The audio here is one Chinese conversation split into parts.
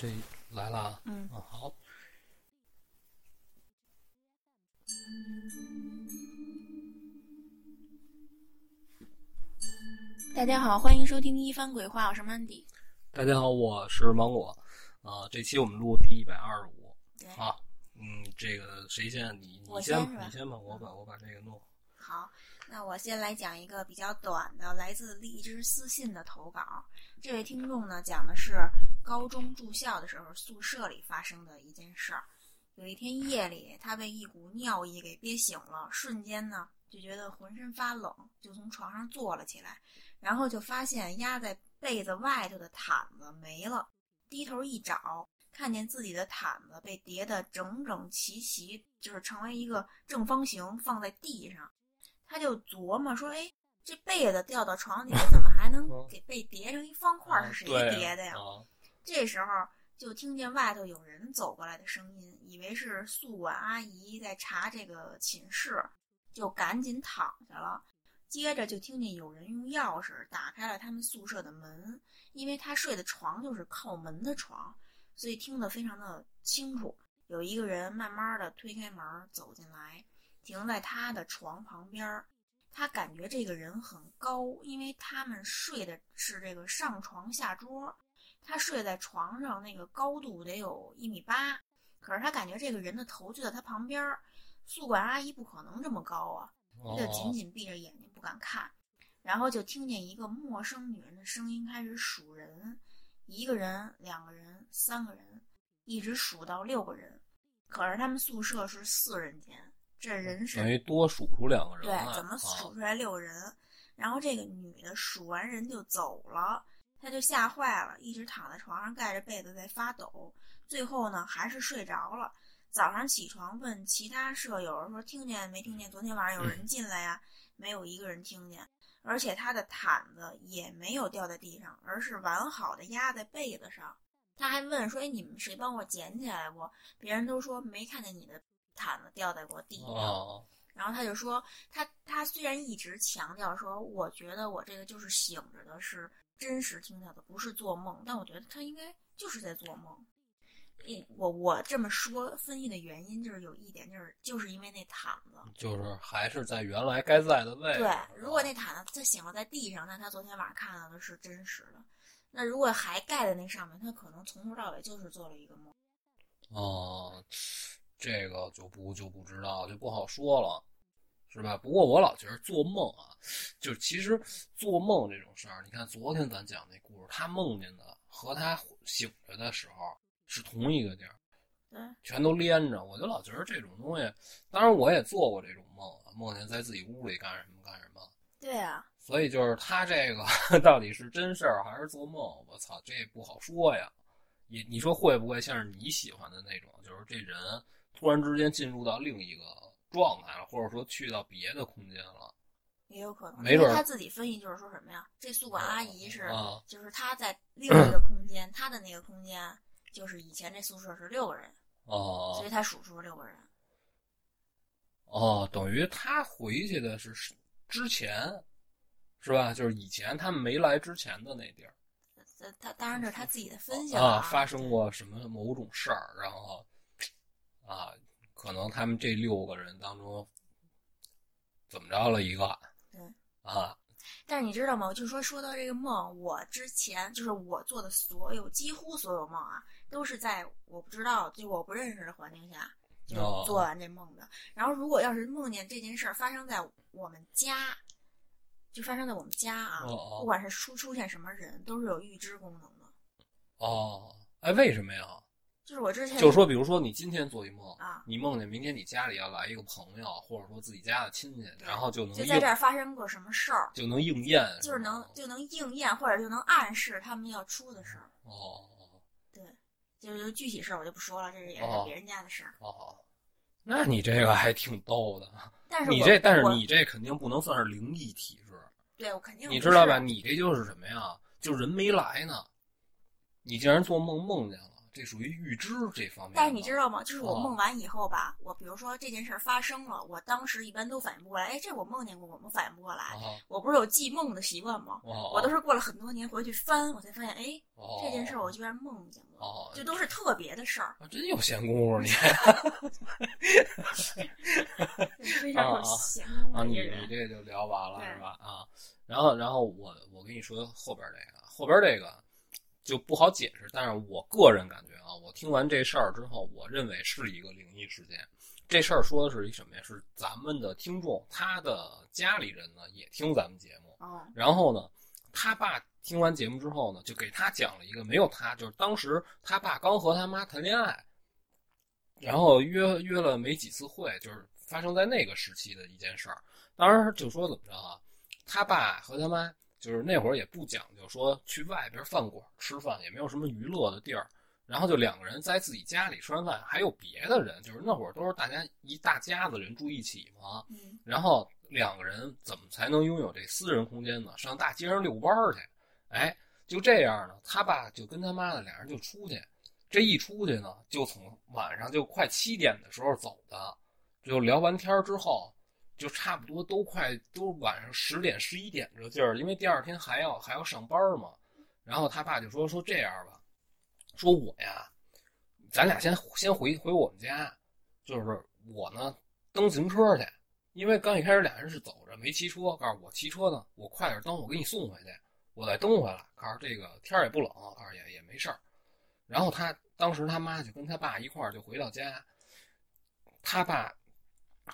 这来了啊，嗯。啊好，大家好，欢迎收听一番鬼话，我是 Mandy。大家好，我是芒果，啊，这期我们录第一百二十五。对，啊，嗯，这个谁先？你你先先你先吧，我把我把这个弄。好，那我先来讲一个比较短的，来自荔枝私信的投稿。这位听众呢，讲的是高中住校的时候宿舍里发生的一件事儿。有一天夜里，他被一股尿意给憋醒了，瞬间呢就觉得浑身发冷，就从床上坐了起来，然后就发现压在被子外头的毯子没了，低头一找，看见自己的毯子被叠得整整齐齐，就是成为一个正方形放在地上。他就琢磨说：“哎，这被子掉到床底下，怎么还能 嗯给被叠成一方块儿？是谁叠的呀？”啊，这时候就听见外头有人走过来的声音，以为是宿管阿姨在查这个寝室，就赶紧躺下了。接着就听见有人用钥匙打开了他们宿舍的门，因为他睡的床就是靠门的床，所以听得非常的清楚。有一个人慢慢的推开门走进来，停在他的床旁边儿。他感觉这个人很高，因为他们睡的是这个上床下桌，他睡在床上，那个高度得有一米八，可是他感觉这个人的头就在他旁边儿。宿管阿姨不可能这么高啊，哦他就紧紧闭着眼睛不敢看，然后就听见一个陌生女人的声音开始数人，一个人、两个人、三个人，一直数到六个人。可是他们宿舍是四人间，这人是等于多数出两个人对，，怎么啊数出来六个人？然后这个女的数完人就走了，她就吓坏了，一直躺在床上盖着被子在发抖。最后呢，还是睡着了。早上起床问其他舍友说听见没听见昨天晚上有人进来呀？没有一个人听见，而且她的毯子也没有掉在地上，而是完好的压在被子上。他还问说：“哎，你们谁帮我捡起来过？”别人都说没看见你的毯子掉在过地上。哦，然后他就说，他他虽然一直强调说，我觉得我这个就是醒着的，是真实听到的，不是做梦，但我觉得他应该就是在做梦。一我我这么说分析的原因就是有一点就是就是因为那毯子，就是还是在原来该在的位置。对，如果那毯子他醒了在地上，那他昨天晚上看到的是真实的。那如果还盖在那上面，他可能从头到尾就是做了一个梦。哦，这个就不就不知道，就不好说了，是吧？不过我老觉得做梦啊，就是其实做梦这种事儿，你看昨天咱讲那故事，他梦见的和他醒着的时候是同一个地儿，嗯，全都连着。我就老觉得这种东西，当然我也做过这种梦啊，梦见在自己屋里干什么干什么。对啊，所以就是他这个 到底是真事儿还是做梦，我操，这不好说呀。你你说会不会像是你喜欢的那种，就是这人突然之间进入到另一个状态了，或者说去到别的空间了？也有可能，没准他自己分析就是说什么呀？这宿管阿姨是。啊，就是他在另一个空间，他的那个空间就是以前这宿舍是六个人，哦所以他数出了六个人。哦，等于他回去的是之前，是吧？就是以前他们没来之前的那地儿这他当然这是他自己的分析了啊，发生过什么某种事儿，然后啊，可能他们这六个人当中怎么着了一个对。啊，但是你知道吗？就是说说到这个梦，我之前就是我做的所有几乎所有梦啊，都是在我不知道就我不认识的环境下就哦做完这梦的。然后如果要是梦见这件事儿发生在我们家，就发生在我们家啊，不管是出出现什么人，都是有预知功能的。哦，哎，为什么呀？就是我之前就是说，比如说你今天做一梦啊你梦见明天你家里要来一个朋友，或者说自己家的亲戚，然后就能就在这儿发生过什么事儿，就能应验，就是能就能应验或者就能暗示他们要出的事儿。哦对，就是具体事儿我就不说了，这是也哦是别人家的事儿。哦，那你这个还挺逗的。但是你这，但是你这肯定不能算是灵异体质，对我肯定你知道吧？你这就是什么呀？就人没来呢，你竟然做梦梦见了，这属于预知这方面。但是你知道吗？就是我哦梦完以后吧，我比如说这件事儿发生了，我当时一般都反应不过来。哎，这我梦见过，我们反应不过来。啊，我不是有记梦的习惯吗？哦我都是过了很多年回去翻，我才发现，哎，哦这件事儿我居然梦见过，哦，这都是特别的事儿，啊真有闲工夫你 非常闲工啊！你你。这就聊完了是吧？啊，然后然后我我跟你说后边这个，后边这个就不好解释，但是我个人感觉啊，我听完这事儿之后，我认为是一个灵异事件。这事儿说的是一什么呀？是咱们的听众，他的家里人呢也听咱们节目，哦，然后呢，他爸听完节目之后呢，就给他讲了一个没有他，就是当时他爸刚和他妈谈恋爱，然后约约了没几次会，就是发生在那个时期的一件事儿。当时就说怎么着啊，他爸和他妈就是那会儿也不讲究说去外边饭馆吃饭，也没有什么娱乐的地儿。然后就两个人在自己家里吃完饭，还有别的人，就是那会儿都是大家一大家子人住一起嘛，嗯，然后两个人怎么才能拥有这私人空间呢？上大街上遛弯儿去，哎，就这样呢，他爸就跟他妈的俩人就出去，这一出去呢，就从晚上就快七点的时候走的，就聊完天儿之后，就差不多都快都晚上十点十一点这劲儿，因为第二天还要还要上班嘛。然后他爸就说说这样吧，说我呀，咱俩先先回回我们家，就是我呢蹬自行车去。因为刚一开始俩人是走着没骑车，告诉我骑车呢，我快点蹬，我给你送回去，我再蹬回来。告诉这个天儿也不冷，告诉也也没事儿。然后他当时他妈就跟他爸一块儿就回到家，他爸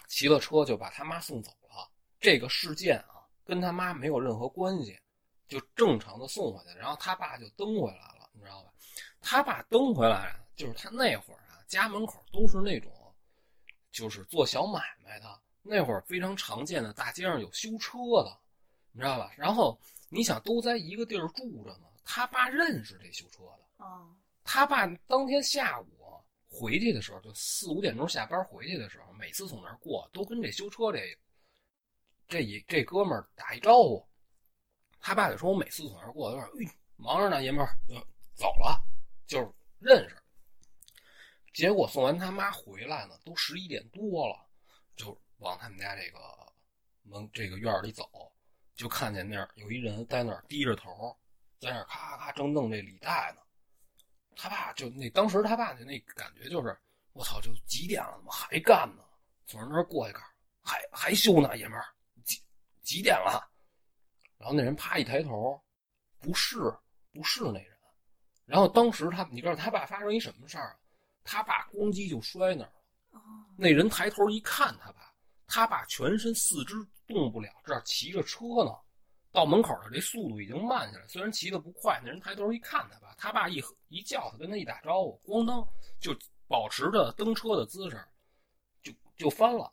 骑了车就把他妈送走了。这个事件啊，跟他妈没有任何关系，就正常的送回去。然后他爸就蹬回来了，你知道吧？他爸蹬回来，就是他那会儿啊，家门口都是那种，就是做小买卖的。那会儿非常常见的，大街上有修车的，你知道吧？然后你想都在一个地儿住着呢，他爸认识这修车的，哦，他爸当天下午回去的时候，就四五点钟下班回去的时候，每次从那儿过，都跟这修车这这一这哥们儿打一招呼。他爸就说：“我每次从那儿过，有点哎忙着呢，爷们儿就走了，就是认识。”结果送完他妈回来呢，都十一点多了，就往他们家这个门这个院里走，就看见那儿有一人在那儿低着头，在那儿咔咔正弄这履带呢。他爸就那当时他爸就那感觉就是，我操，就几点了，怎么还干呢？从那儿过一杆还还修呢，爷们儿，几几点了？然后那人啪一抬头，不是不是那人。然后当时他，你知道他爸发生一什么事儿？他爸咣叽就摔那儿了。哦，那人抬头一看他爸，他爸全身四肢动不了，这儿骑着车呢。到门口的这速度已经慢下来，虽然骑的不快，那人抬头一看他爸，他爸一一叫他，跟他一打招呼，咣当就保持着蹬车的姿势，就就翻了。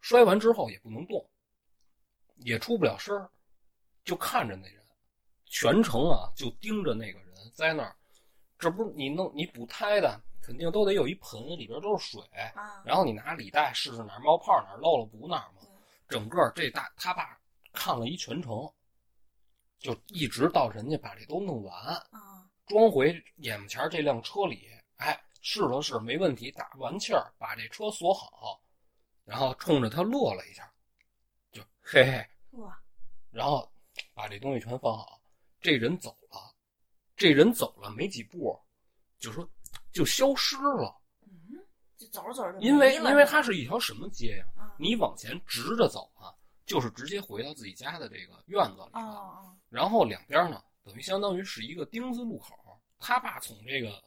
摔完之后也不能动，也出不了声儿，就看着那人，全程啊就盯着那个人在那儿。这不是你弄你补胎的，肯定都得有一盆，里边都是水，啊，然后你拿里带试试哪儿冒泡哪儿漏了补哪儿嘛。整个这大他爸看了一全程，就一直到人家把这都弄完，啊，装回眼前这辆车里，哎，试了试没问题，打完气儿把这车锁好，然后冲着他落了一下，就嘿嘿，哇，然后把这东西全放好，这人走了，这人走了没几步，就说就消失了，嗯，就走着走着就因为因为它是一条什么街呀、啊，你往前直着走啊，就是直接回到自己家的这个院子里哦了。哦，然后两边呢，等于相当于是一个丁字路口。他爸从这个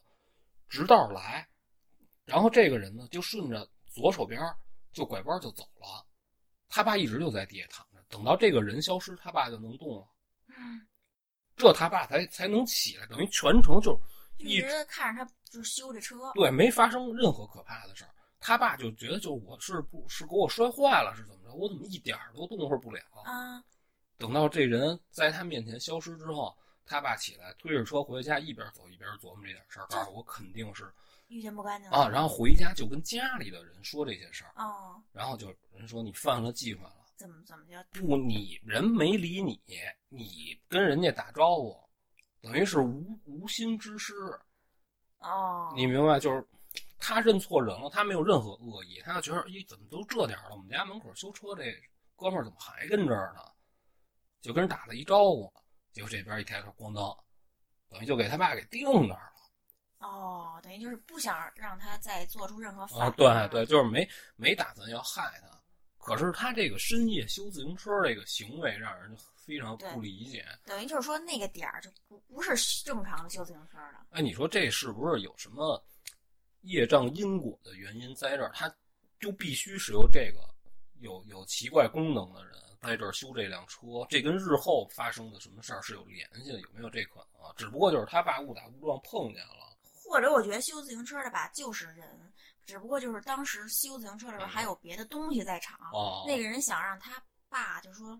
直道来，然后这个人呢就顺着左手边就拐弯就走了。他爸一直就在地下躺着，等到这个人消失，他爸就能动了。嗯，这他爸才才能起来，等于全程就一直看着他就是修这车，对，没发生任何可怕的事儿。他爸就觉得，就是我是不是给我摔坏了，是怎么着？我怎么一点儿都动弹不了？啊，等到这人在他面前消失之后，他爸起来推着车回家，一边走一边琢磨这点事儿，告诉我肯定是遇见不干净啊。然后回家就跟家里的人说这些事儿，哦，然后就人说你犯了忌讳了，怎么怎么叫不，你人没理你，你跟人家打招呼，等于是无无心之失。哦，你明白？就是他认错人了，他没有任何恶意，他就觉得，咦，怎么都这点儿了？我们家门口修车这哥们儿怎么还跟这儿呢？就跟人打了一招呼，结果这边一开口，咣当，等于就给他爸给定那儿了。哦，等于就是不想让他再做出任何反啊，对对，就是没没打算要害他，可是他这个深夜修自行车这个行为让人非常不理解。等于就是说那个点儿就不不是正常的修自行车的。哎，你说这是不是有什么业障因果的原因在这儿？他就必须是由这个有有奇怪功能的人在这儿修这辆车，这跟日后发生的什么事儿是有联系的？有没有这可能啊？只不过就是他爸误打误撞碰见了。或者我觉得修自行车的吧就是人，只不过就是当时修自行车的时候还有别的东西在场，哦，那个人想让他爸就说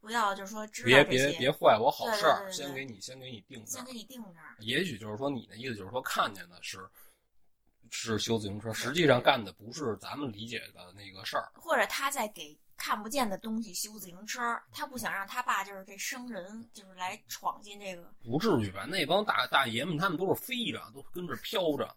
不要，就是说知道别，别别坏我好事儿，先给你先给你定这儿。先给你定这儿。也许就是说，你的意思就是说，看见的是是修自行车，实际上干的不是咱们理解的那个事儿。或者他在给看不见的东西修自行车，他不想让他爸就是这生人就是来闯进这个。不至于吧？那帮大大爷们，他们都是飞着，都跟着飘着，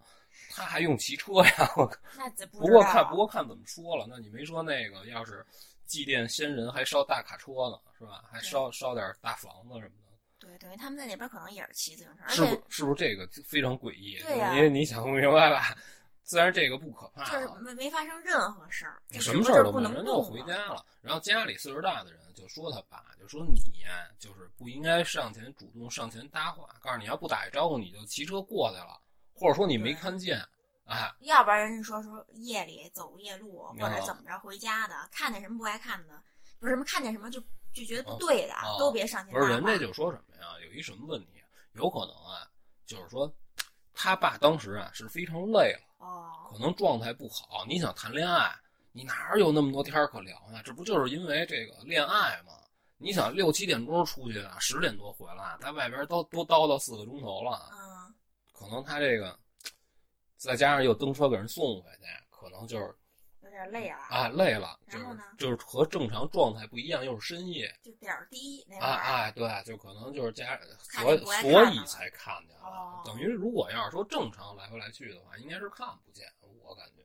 他还用骑车呀？我靠！那这不不过看不过看怎么说了，那你没说那个要是祭奠先人还烧大卡车呢，是吧？还烧烧点大房子什么的，对，等于他们在那边可能也是骑自行车，是不是不是这个非常诡异？对呀因为你想不明白吧？虽然这个不可怕、啊，就是没没发生任何事儿，什么事儿都，不能动人就回家了。然后家里岁数大的人就说他爸，就说你呀，就是不应该上前主动上前搭话，告诉你要不打一招呼你就骑车过去了，或者说你没看见，哎，要不然人家说说夜里走夜路或啊者怎么着回家的，看见什么不该看的，不是什么看见什么就就觉得不哦对的，哦都别上前不是人家就说什么呀？有一什么问题？有可能啊，就是说他爸当时啊是非常累了，哦，可能状态不好。你想谈恋爱，你哪有那么多天儿可聊呢？这不就是因为这个恋爱吗？你想六七点钟出去啊，十点多回来，在外边都都叨叨四个钟头了，嗯，可能他这个再加上又蹬车给人送回去，可能就是有点累了，啊累了，就是然后呢就是和正常状态不一样，又是深夜，就点儿低那会哎儿，哎，对，就可能就是家所所以才看见了。哦等于如果要是说正常来回来去的话，应该是看不见。我感觉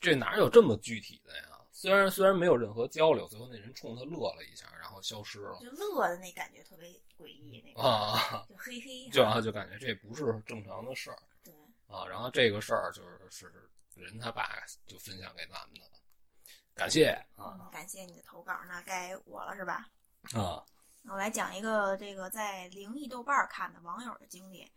这哪有这么具体的呀？虽然虽然没有任何交流，最后那人冲他乐了一下，然后消失了就乐的那感觉特别诡异，那个啊，就 嘿嘿，就啊就感觉这不是正常的事儿对，啊。然后这个事儿就是是人他爸就分享给咱们的，感谢啊嗯，感谢你的投稿，那该我了是吧？啊我来讲一个这个在灵异豆瓣儿看的网友的经历。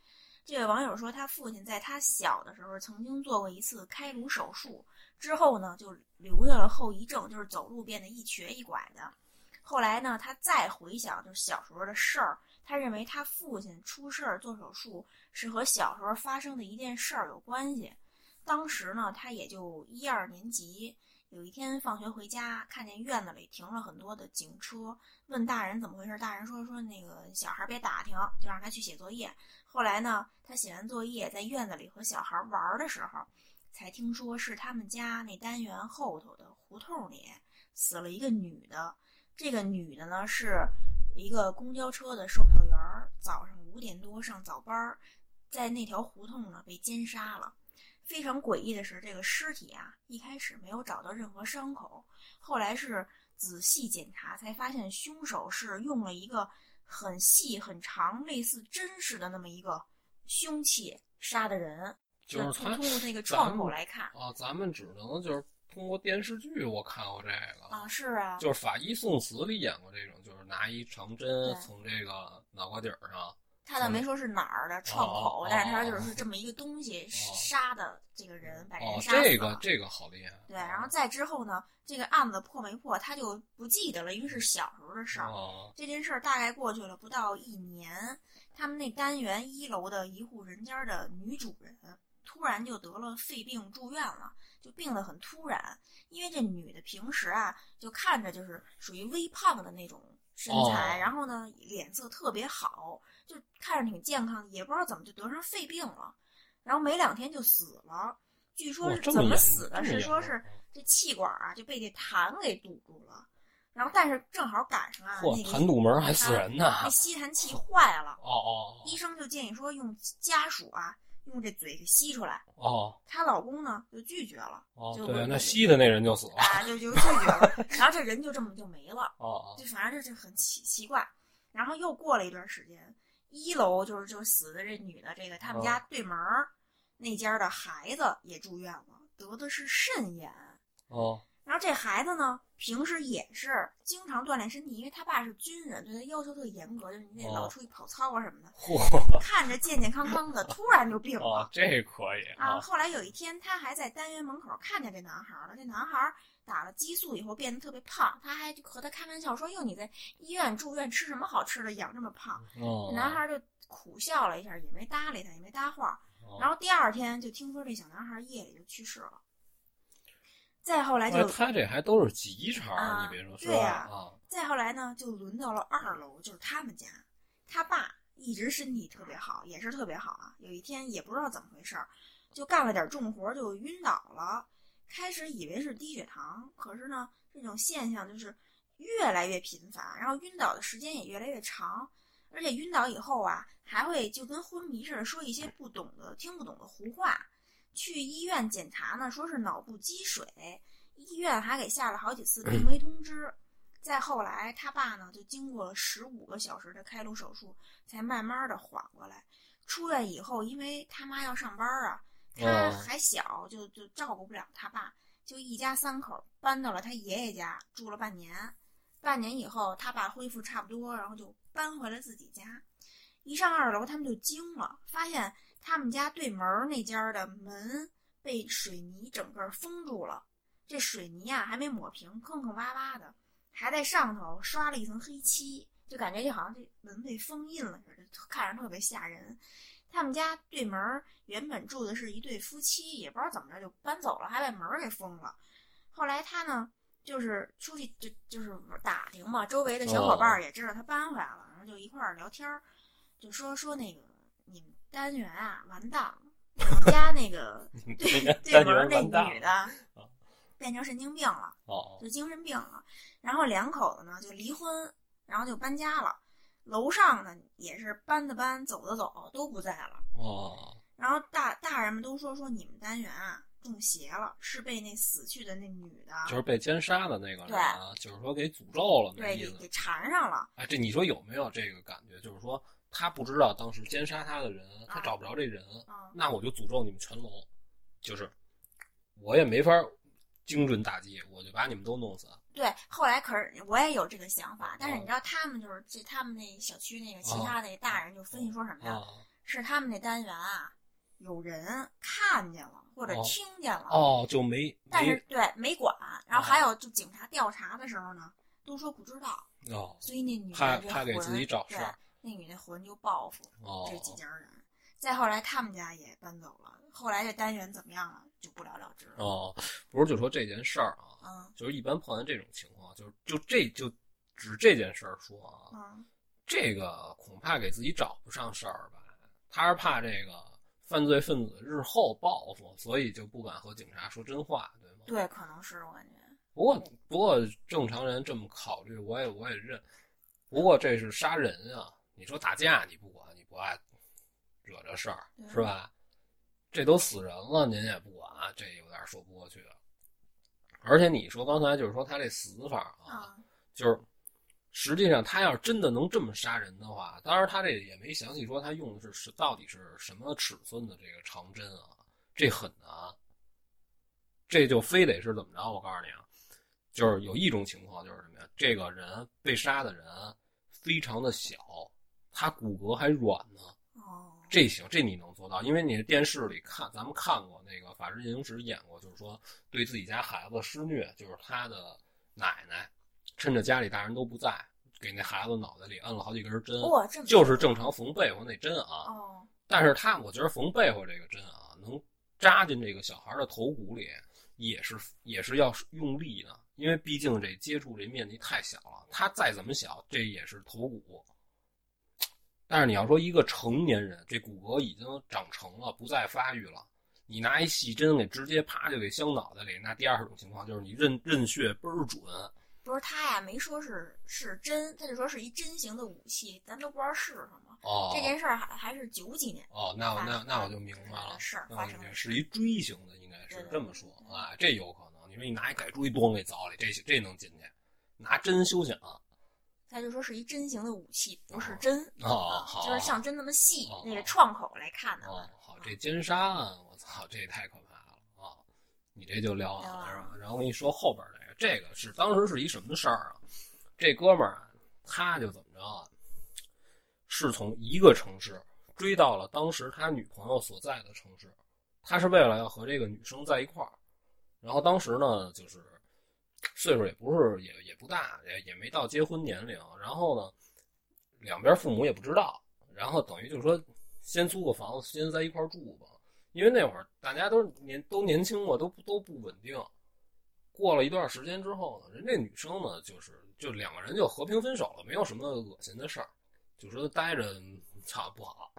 这位网友说，他父亲在他小的时候曾经做过一次开颅手术，之后呢就留下了后遗症，就是走路变得一瘸一拐的。后来呢，他再回想就是小时候的事儿，他认为他父亲出事儿做手术是和小时候发生的一件事儿有关系。当时呢，他也就一二年级。有一天放学回家，看见院子里停了很多的警车，问大人怎么回事，大人说说那个小孩别打听，就让他去写作业。后来呢，他写完作业，在院子里和小孩玩的时候，才听说是他们家那单元后头的胡同里死了一个女的。这个女的呢，是一个公交车的售票员，早上五点多上早班，在那条胡同呢被奸杀了。非常诡异的是，这个尸体啊，一开始没有找到任何伤口，后来是仔细检查才发现，凶手是用了一个很细很长、类似针似的那么一个凶器杀的人。就是从通通过那个咱窗口来看啊，咱们只能就是通过电视剧我看过这个啊，是啊，就是《法医送死》里演过这种，就是拿一长针从这个脑瓜顶儿上，他倒没说是哪儿的创口，哦但是他哦就是这么一个东西杀的这个人，把哦人，杀死了。这个这个好厉害。对，然后再之后呢，这个案子破没破，他就不记得了，因为是小时候的事儿。哦这件事儿大概过去了不到一年，他们那单元一楼的一户人家的女主人突然就得了肺病住院了，就病得很突然。因为这女的平时啊，就看着就是属于微胖的那种身材，哦然后呢脸色特别好，就看着挺健康，也不知道怎么就得上肺病了，然后没两天就死了。据说是怎么死的？是说是这气管啊就被这痰给堵住了，然后但是正好赶上啊，那个痰堵门还死人呢！那吸痰器坏了，哦哦医生就建议说用家属啊用这嘴给吸出来。哦她老公呢就拒绝了，哦，就对，那吸的那人就死了。啊，就就拒绝了，然后这人就这么就没了。哦就反正这是很奇奇怪。然后又过了一段时间，一楼就是就是死的这女的，这个他们家对门儿那家的孩子也住院了，得的是肾炎。哦然后这孩子呢，平时也是经常锻炼身体，因为他爸是军人，对他要求特严格，就是你得老哦出去跑操啊什么的。嚯看着健健康康的，突然就病哦了，这可以啊！后来有一天，他还在单元门口看见这男孩了。这男孩打了激素以后变得特别胖，他还和他开玩笑说：“哟，你在医院住院吃什么好吃的，养这么胖？”哦，男孩就苦笑了一下，也没搭理他，也没搭话。哦然后第二天就听说这小男孩夜里就去世了。再后来就哎，他这还都是急茬儿，啊你别说？对呀啊，再后来呢，就轮到了二楼，就是他们家。他爸一直身体特别好，也是特别好啊。有一天也不知道怎么回事儿，就干了点重活就晕倒了。开始以为是低血糖，可是呢，这种现象就是越来越频繁，然后晕倒的时间也越来越长。而且晕倒以后啊，还会就跟昏迷似的，说一些不懂的、听不懂的胡话。去医院检查呢，说是脑部积水，医院还给下了好几次 病危通知。再后来，他爸呢就经过了十五个小时的开颅手术，才慢慢的缓过来。出院以后，因为他妈要上班啊，他哦还小，就就照顾不了他爸，就一家三口搬到了他爷爷家住了半年。半年以后，他爸恢复差不多，然后就搬回了自己家。一上二楼，他们就惊了，发现他们家对门儿那家的门被水泥整个封住了。这水泥啊还没抹平，坑坑洼洼的，还在上头刷了一层黑漆，就感觉就好像这门被封印了似的，看着特别吓人。他们家对门儿原本住的是一对夫妻，也不知道怎么着就搬走了，还把门儿给封了。后来他呢，就是出去就就是打听嘛，周围的小伙伴儿也知道他搬回来了，然后就一块儿聊天儿，就说说那个你们单元啊完蛋了，你们家那个 对对门儿那女的变成神经病了。哦就精神病了。然后两口子呢就离婚，然后就搬家了。楼上呢也是搬的搬，走的走，都不在了。哦然后大大人们都说说你们单元啊中邪了，是被那死去的那女的就是被奸杀的那个人啊，就是说给诅咒了那意思。对给给缠上了。哎，这你说有没有这个感觉？就是说他不知道当时奸杀他的人，他啊找不着这人，嗯，那我就诅咒你们全楼，就是我也没法精准打击，我就把你们都弄死。对。后来可是我也有这个想法，但是哦你知道他们就是这他们那小区那个其他那大人就分析说什么呀？啊是他们那单元啊有人看见了或者哦听见了。哦，就没没但是对没管，然后还有就警察调查的时候呢，都说不知道，哦所以那女的这怕怕给自己找事对儿，那女的魂就报复哦这几家人。再后来他们家也搬走了，后来这单元怎么样了就不了了之了。哦，不是就说这件事儿啊，嗯就是一般碰见这种情况，就是就这就指这件事儿说啊，嗯这个恐怕给自己找不上事儿吧，他是怕这个犯罪分子日后报复，所以就不敢和警察说真话，对吗？对，可能是我感觉。不过不过正常人这么考虑，我也我也认。不过这是杀人啊！你说打架你不管，你不爱惹这事儿是吧？这都死人了，您也不管，这有点说不过去。而且你说刚才就是说他这死法啊，啊就是实际上他要是真的能这么杀人的话，当然他这也没详细说他用的是是到底是什么尺寸的这个长针啊，这很难。这就非得是怎么着？我告诉你啊，就是有一种情况就是什么呀？这个人被杀的人非常的小，他骨骼还软呢。哦这行，这你能做到，因为你电视里看，咱们看过那个《法制进行时》演过，就是说对自己家孩子施虐，就是他的奶奶趁着家里大人都不在，给那孩子脑袋里摁了好几根针，就是正常缝被窝那针啊。哦但是他，我觉得缝被窝这个针啊，能扎进这个小孩的头骨里，也是也是要用力的，因为毕竟这接触这面积太小了，他再怎么小，这也是头骨。但是你要说一个成年人，这骨骼已经长成了，不再发育了，你拿一细针给直接啪就给镶脑袋里，那第二种情况就是你认认血倍儿准。不是他呀，没说是是针，他就说是一针型的武器，咱都不知道是什么。哦，这件事儿还还是九几年哦，那我那那我就明白了，是发生的是一锥形的，应该是这么说啊，这有可能。你说你拿一改锥咣给凿里，这这能进去？拿针休想他就说是一针形的武器，不是哦针哦，啊好，就是像针那么细哦，那个创口来看的哦，，好，这奸杀案，我操，这也太可怕了啊！你这就聊完了是吧？然后我跟你说后边这个，这个是当时是一什么事儿啊？这哥们儿啊，他就怎么着啊？是从一个城市追到了当时他女朋友所在的城市，他是为了要和这个女生在一块儿。然后当时呢，就是岁数也不是也也不大，也也没到结婚年龄。然后呢，两边父母也不知道。然后等于就是说，先租个房子，先在一块住吧。因为那会儿大家都年都年轻嘛，都都不稳定。过了一段时间之后呢，人这女生呢，就是就两个人就和平分手了，没有什么恶心的事儿，就说待着操不好，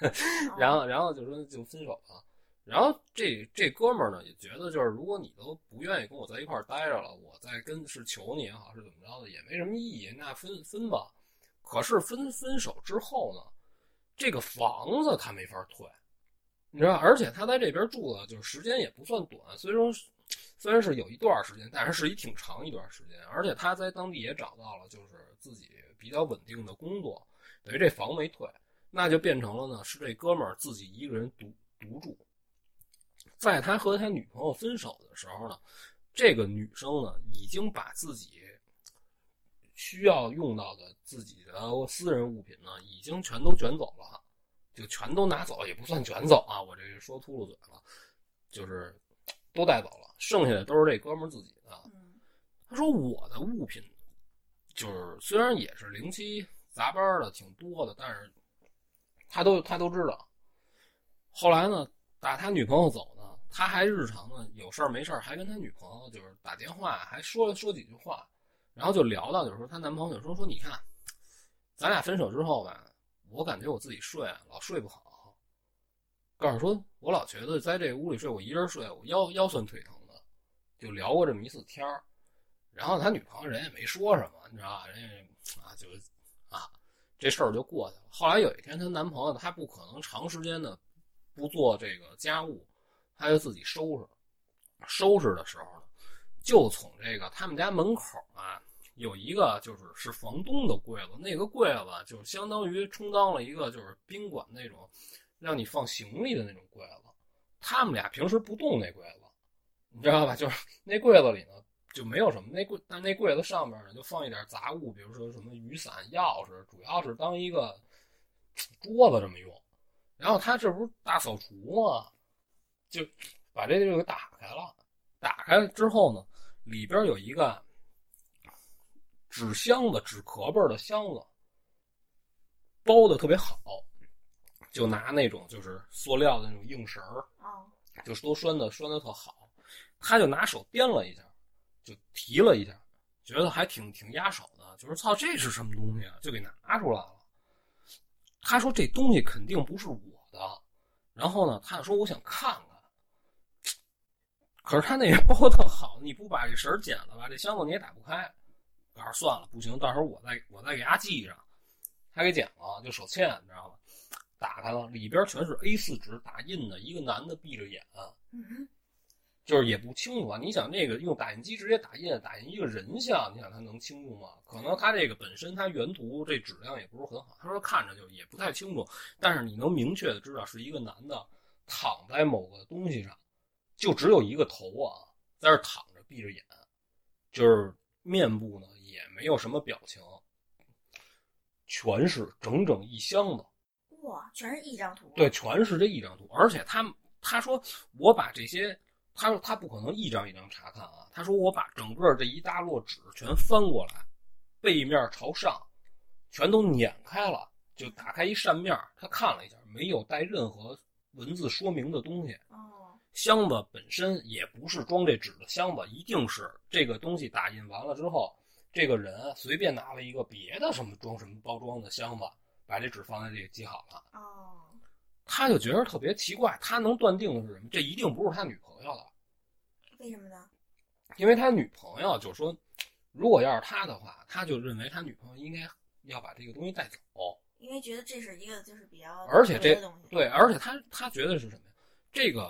然后然后就说就分手了。然后这这哥们儿呢也觉得，就是如果你都不愿意跟我在一块儿待着了，我再跟是求你也好，是怎么着的，也没什么意义，那分分吧。可是分分手之后呢，这个房子他没法退，你知道，而且他在这边住的就是时间也不算短，虽说虽然是有一段时间，但是是一挺长一段时间，而且他在当地也找到了就是自己比较稳定的工作，等于这房没退，那就变成了呢是这哥们儿自己一个人独独住。在他和他女朋友分手的时候呢，这个女生呢已经把自己需要用到的自己的私人物品呢，已经全都卷走了，就全都拿走，也不算卷走啊，我这个说秃噜嘴了，就是都带走了，剩下的都是这哥们儿自己的。嗯他说我的物品就是虽然也是零七杂班的挺多的，但是他都他都知道。后来呢，打他女朋友走呢，他还日常呢有事儿没事儿还跟他女朋友就是打电话，还说了说几句话，然后就聊到就是说她男朋友说说你看，咱俩分手之后吧，我感觉我自己睡老睡不好，告诉说我老觉得在这屋里睡，我一人睡我腰腰酸腿疼的，就聊过这么一次天儿。然后他女朋友人也没说什么，你知道吧？人家啊就啊这事儿就过去了。后来有一天，她男朋友他不可能长时间的不做这个家务，他就自己收拾。收拾的时候呢，就从这个他们家门口啊有一个就是是房东的柜子，那个柜子就相当于充当了一个就是宾馆那种让你放行李的那种柜子。他们俩平时不动那柜子，你知道吧？就是那柜子里呢。就没有什么那柜，但那柜子上面呢就放一点杂物，比如说什么雨伞、钥匙，主要是当一个桌子这么用。然后他这不是大扫除吗？就把这个给打开了。打开之后呢，里边有一个纸箱子、纸壳儿的箱子，包的特别好，就拿那种就是塑料的那种硬绳儿，哦就都拴的拴的特好。他就拿手掂了一下。就提了一下，觉得还挺挺压手的，就是操，这是什么东西啊？就给拿出来了。他说这东西肯定不是我的，然后呢，他说我想看看。可是他那个包特好，你不把这绳剪了吧，这箱子你也打不开。告诉算了，不行，到时候我再我再给他系上。他给剪了，就手欠，你知道吗？打开了，里边全是 A4 纸打印的，一个男的闭着眼。嗯就是也不清楚啊！你想那个用打印机直接打印，打印一个人像，你想他能清楚吗？可能他这个本身他原图这质量也不是很好，他说看着就也不太清楚，但是你能明确的知道是一个男的躺在某个东西上，就只有一个头啊，在这躺着闭着眼，就是面部呢也没有什么表情，全是整整一箱子。哇，全是一张图。对，全是这一张图，而且他他说我把这些。他说他不可能一张一张查看啊。他说我把整个这一大摞纸全翻过来，背面朝上，全都碾开了，就打开一扇面。他看了一下，没有带任何文字说明的东西。哦，箱子本身也不是装这纸的箱子，一定是这个东西打印完了之后，这个人随便拿了一个别的什么装什么包装的箱子，把这纸放在这里记好了。哦，他就觉得特别奇怪，他能断定的是什么？这一定不是他女朋友的。为什么呢？因为他女朋友就说，如果要是他的话，他就认为他女朋友应该要把这个东西带走，因为觉得这是一个就是比较而且这对，而且他他觉得是什么呀？这个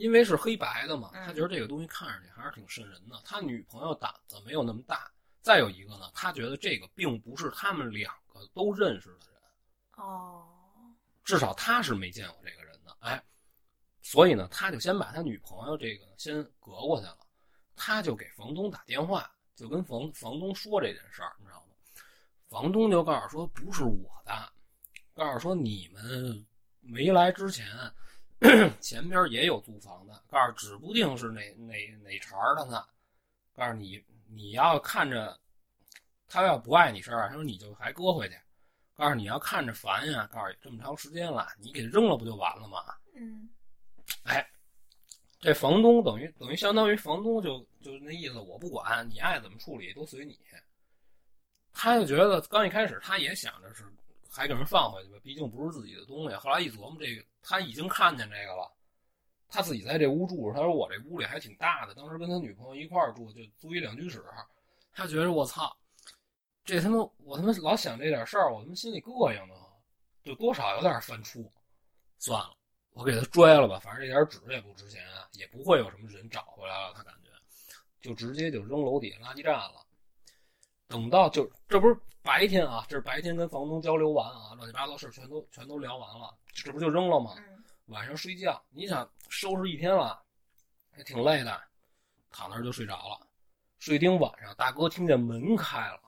因为是黑白的嘛，嗯他觉得这个东西看上去还是挺瘆人的。他女朋友胆子没有那么大。再有一个呢，他觉得这个并不是他们两个都认识的人，哦，至少他是没见过这个人的。哎，所以呢，他就先把他女朋友这个先隔过去了，他就给房东打电话，就跟房房东说这件事儿，你知道吗？房东就告诉说不是我的，告诉说你们没来之前，前边也有租房的，告诉指不定是哪哪哪茬的呢，告诉你你要看着他要不碍你事儿，他说你就还搁回去。告诉你要看着烦呀，告诉你这么长时间了，你给扔了不就完了吗？嗯哎，这房东等于等于相当于房东就就那意思，我不管你爱怎么处理都随你。他就觉得刚一开始他也想着是还给人放回去吧，毕竟不是自己的东西。后来一琢磨，这个他已经看见这个了，他自己在这屋住着，他说我这屋里还挺大的，当时跟他女朋友一块儿住，就租一两居室，他觉得我操。这他妈，我他妈老想这点事儿，我他妈心里膈应的，就多少有点犯怵。算了，我给他拽了吧，反正这点纸也不值钱，也不会有什么人找回来了。他感觉，就直接就扔楼底下垃圾站了。等到就这不是白天啊，这是白天跟房东交流完啊，乱七八糟事全都全都聊完了，这不就扔了吗？嗯晚上睡觉，你想收拾一天了，也挺累的，躺那儿就睡着了。睡丁晚上，大哥听见门开了。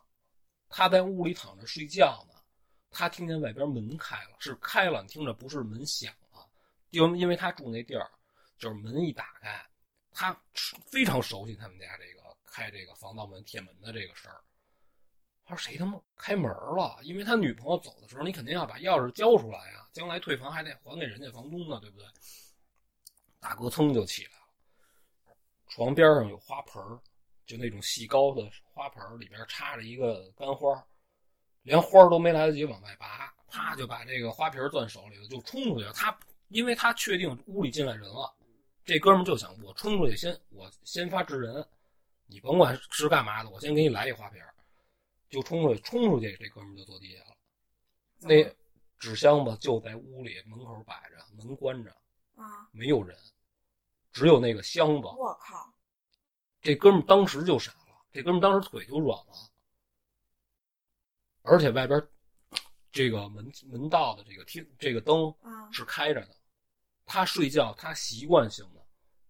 他在屋里躺着睡觉呢，他听见外边门开了，是开了，你听着不是门响了，因为因为他住那地儿，就是门一打开，他非常熟悉他们家这个开这个防盗门、铁门的这个事儿。说谁他妈开门了？因为他女朋友走的时候，你肯定要把钥匙交出来呀，将来退房还得还给人家房东呢，对不对？大哥噌就起来了，床边上有花盆。就那种细高的花盆里边插着一个干花，连花都没来得及往外拔，啪就把这个花瓶攥手里了，就冲出去了。他因为他确定屋里进来人了，这哥们就想我冲出去先我先发制人，你甭管是干嘛的，我先给你来一花瓶，就冲出去，冲出去这哥们就坐地下了。那纸箱子就在屋里门口摆着，门关着，啊，没有人，只有那个箱子。我靠！这哥们当时就傻了，这哥们当时腿就软了，而且外边这个门门道的这个厅这个灯啊，是开着的，他睡觉他习惯性的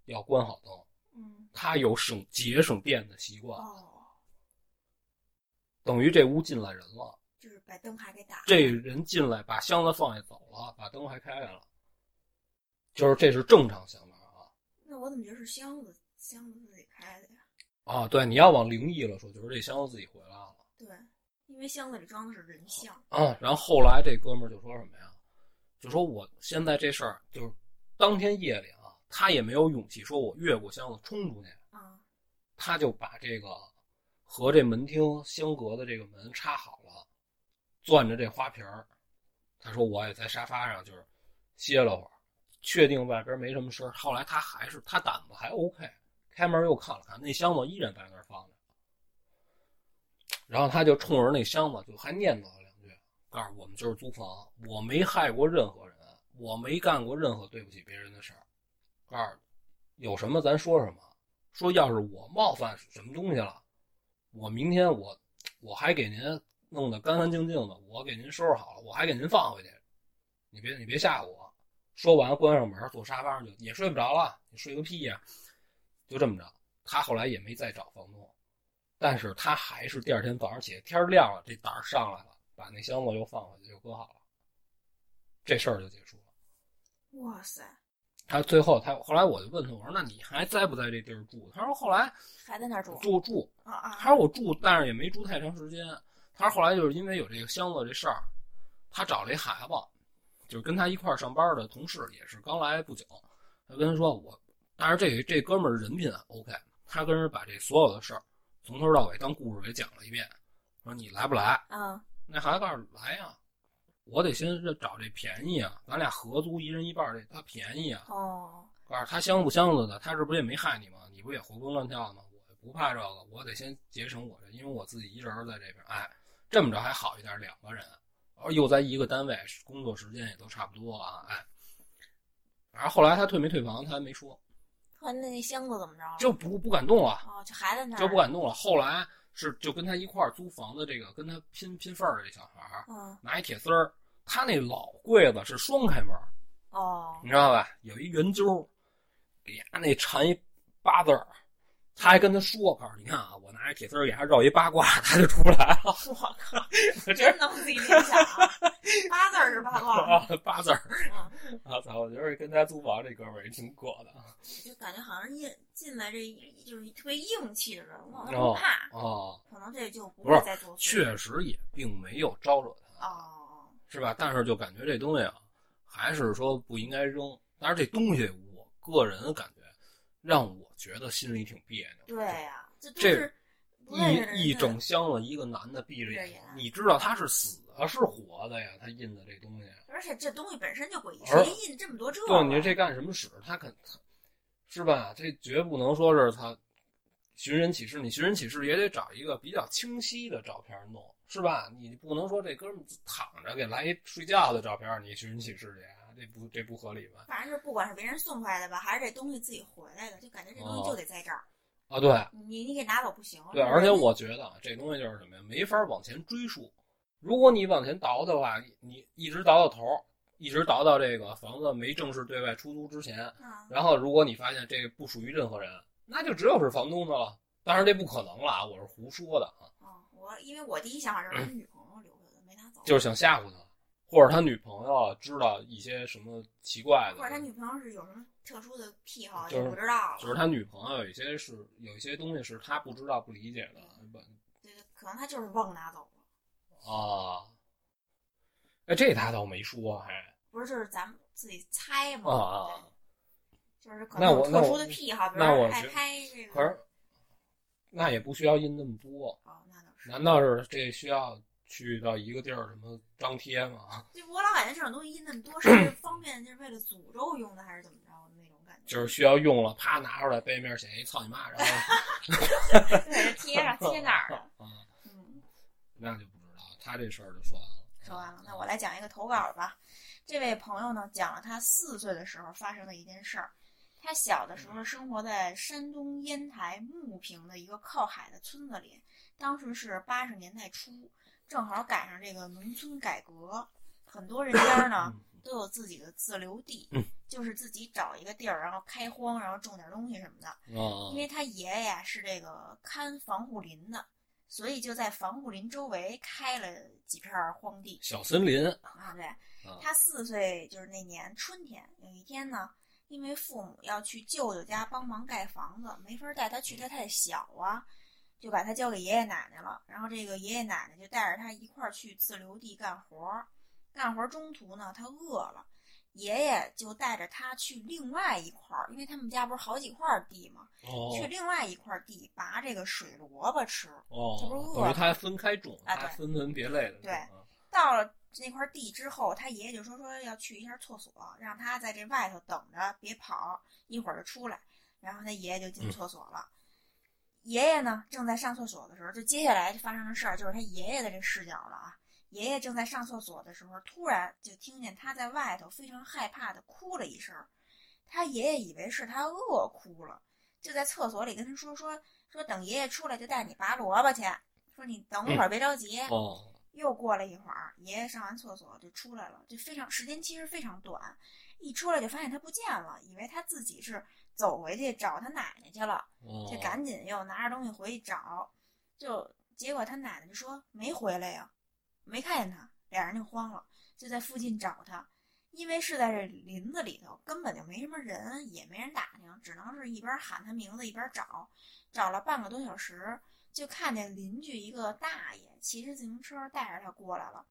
要关好灯，嗯，他有省节省电的习惯，哦，等于这屋进来人了，就是把灯还给打开。这人进来把箱子放下走了，把灯还开开了，就是这是正常想法啊。那我怎么觉得是箱子箱子自己开的呀？啊，对，你要往灵异了说，就是这箱子自己回来了。对，因为箱子里装的是人像。啊，然后后来这哥们儿就说什么呀？就说我现在这事儿就是当天夜里啊，他也没有勇气说我越过箱子冲出去，啊，他就把这个和这门厅相隔的这个门插好了，攥着这花瓶儿。他说我也在沙发上就是歇了会儿，确定外边没什么事儿。后来他还是他胆子还 OK，开门又看了看，那箱子依然在那儿放着。然后他就冲着那箱子就还念叨了两句，告诉我们就是租房，我没害过任何人，我没干过任何对不起别人的事儿。告诉有什么咱说什么，说要是我冒犯什么东西了，我明天我我还给您弄得干干净净的，我给您收拾好了，我还给您放回去，你别你别吓唬我。说完关上门，坐沙发上就也睡不着了，你睡个屁呀！就这么着，他后来也没再找房东。但是他还是第二天早上起来，天亮了，这胆儿上来了，把那箱子又放回去，又搁好了，这事儿就结束了。哇塞，他最后他后来我就问他，我说那你还在不在这地儿住？他说后来还在那儿住住住，啊啊！他说我住，但是也没住太长时间。他说后来就是因为有这个箱子这事儿，他找了一孩子，就是跟他一块儿上班的同事，也是刚来不久。他跟他说我，但是这这哥们儿人品啊 OK，他跟人把这所有的事儿。从头到尾当故事给讲了一遍，说你来不来？啊，那孩子告诉来呀，我得先找这便宜啊，咱俩合租一人一半，这他便宜啊。哦，告诉他箱不箱子的，他这不也没害你吗？你不也活蹦乱跳的吗？我不怕这个，我得先节省我这，因为我自己一人在这边。哎，这么着还好一点，两个人，又在一个单位，工作时间也都差不多了，哎，反正后来他退没退房，他还没说，后来那箱子怎么着？就不不敢动了，哦，就还在那儿，就不敢动了。后来是就跟他一块儿租房的这个跟他拼拼缝儿的这小孩儿，嗯，拿一铁丝儿，他那老柜子是双开门你知道吧？有一圆揪，给他那缠一八字儿，他还跟他说：“告诉你看啊，我拿一铁丝儿给他绕一八卦，他就出不来了。我靠，我真能自己联想啊！八字儿是八卦，啊，八字儿嗯，啊！操，我觉得跟他租房这哥们儿也挺过的就感觉好像进进来这就是特别硬气的人，我好像哦不怕，哦，可能这就不不是。确实也并没有招惹他，哦，是吧？但是就感觉这东西啊，还是说不应该扔。但是这东西，我个人感觉让我觉得心里挺别扭。对呀，这一一整箱子，一个男的闭着眼你知道他是死的是活的呀？他印的这东西，而且这东西本身就诡异，谁印这么多这？对，你说这干什么使？他肯是吧？这绝不能说是他寻人启事，你寻人启事也得找一个比较清晰的照片弄，是吧？你不能说这哥们躺着给来一睡觉的照片，你寻人启事去啊？这不这不合理吧？反正是不管是别人送回来的吧，还是这东西自己回来的，就感觉这东西就得在这儿，啊，对你你给拿走不行。对，而且我觉得啊这东西就是什么呀？没法往前追溯。如果你往前倒的话，你一直倒到头儿，一直倒到这个房子没正式对外出租之前，啊，然后，如果你发现这个不属于任何人，那就只有是房东的了。当然，这不可能了啊，我是胡说的啊，哦，我因为我第一想法就是他女朋友留下的，没拿走，就是想吓唬他，或者他女朋友知道一些什么奇怪的，或者他女朋友是有什么特殊的癖好，就不知道了。就是他女朋友有一些是有一些东西是他不知道不理解的对，可能他就是忘拿走了，啊。哎，这他倒没说，还不是就是咱们自己猜嘛。啊啊就是可能有特殊的癖好，比如爱拍这个。可是那也不需要印那么多，哦，那倒是。难道是这需要去到一个地儿什么张贴嘛？就我老感觉这种东西印那么多，是 方便，就是为了诅咒用的，还是怎么着的那种感觉？就是需要用了，啪拿出来，背面写一“操你妈”，然后对，贴上贴哪儿了？啊，嗯，那就不知道。他这事儿就说完了。说完了，那我来讲一个投稿吧。这位朋友呢，讲了他四岁的时候发生的一件事儿。他小的时候生活在山东烟台牟平的一个靠海的村子里，当时是八十年代初，正好赶上这个农村改革，很多人家呢都有自己的自留地，嗯就是自己找一个地儿，然后开荒，然后种点东西什么的。啊因为他爷爷呀是这个看防护林的，所以就在防护林周围开了几片荒地小森林啊。对，啊，他四岁就是那年春天，有一天呢，因为父母要去舅舅家帮忙盖房子，没法带他去，他太小啊，就把他交给爷爷奶奶了。然后这个爷爷奶奶就带着他一块儿去自留地干活儿。干活儿中途呢，他饿了，爷爷就带着他去另外一块儿，因为他们家不是好几块地嘛，哦去另外一块地拔这个水萝卜吃。哦这不是，饿等于他还分开种，啊对分门别类的。对啊到了那块地之后，他爷爷就说说要去一下厕所，让他在这外头等着，别跑，一会儿就出来。然后他爷爷就进厕所了。爷爷呢正在上厕所的时候，就接下来就发生的事儿就是他爷爷的这视角了啊。爷爷正在上厕所的时候，突然就听见他在外头非常害怕的哭了一声。他爷爷以为是他饿哭了，就在厕所里跟他说说说等爷爷出来就带你拔萝卜去，说你等会儿别着急。哦又过了一会儿，爷爷上完厕所就出来了，就非常时间其实非常短，一出来就发现他不见了，以为他自己是走回去找他奶奶去了，哦，就赶紧又拿着东西回去找，就结果他奶奶就说没回来呀，没看见他，俩人就慌了，就在附近找他，因为是在这林子里头，根本就没什么人，也没人打听，只能是一边喊他名字一边找，找了半个多小时。就看见邻居一个大爷骑着自行车带着他过来了。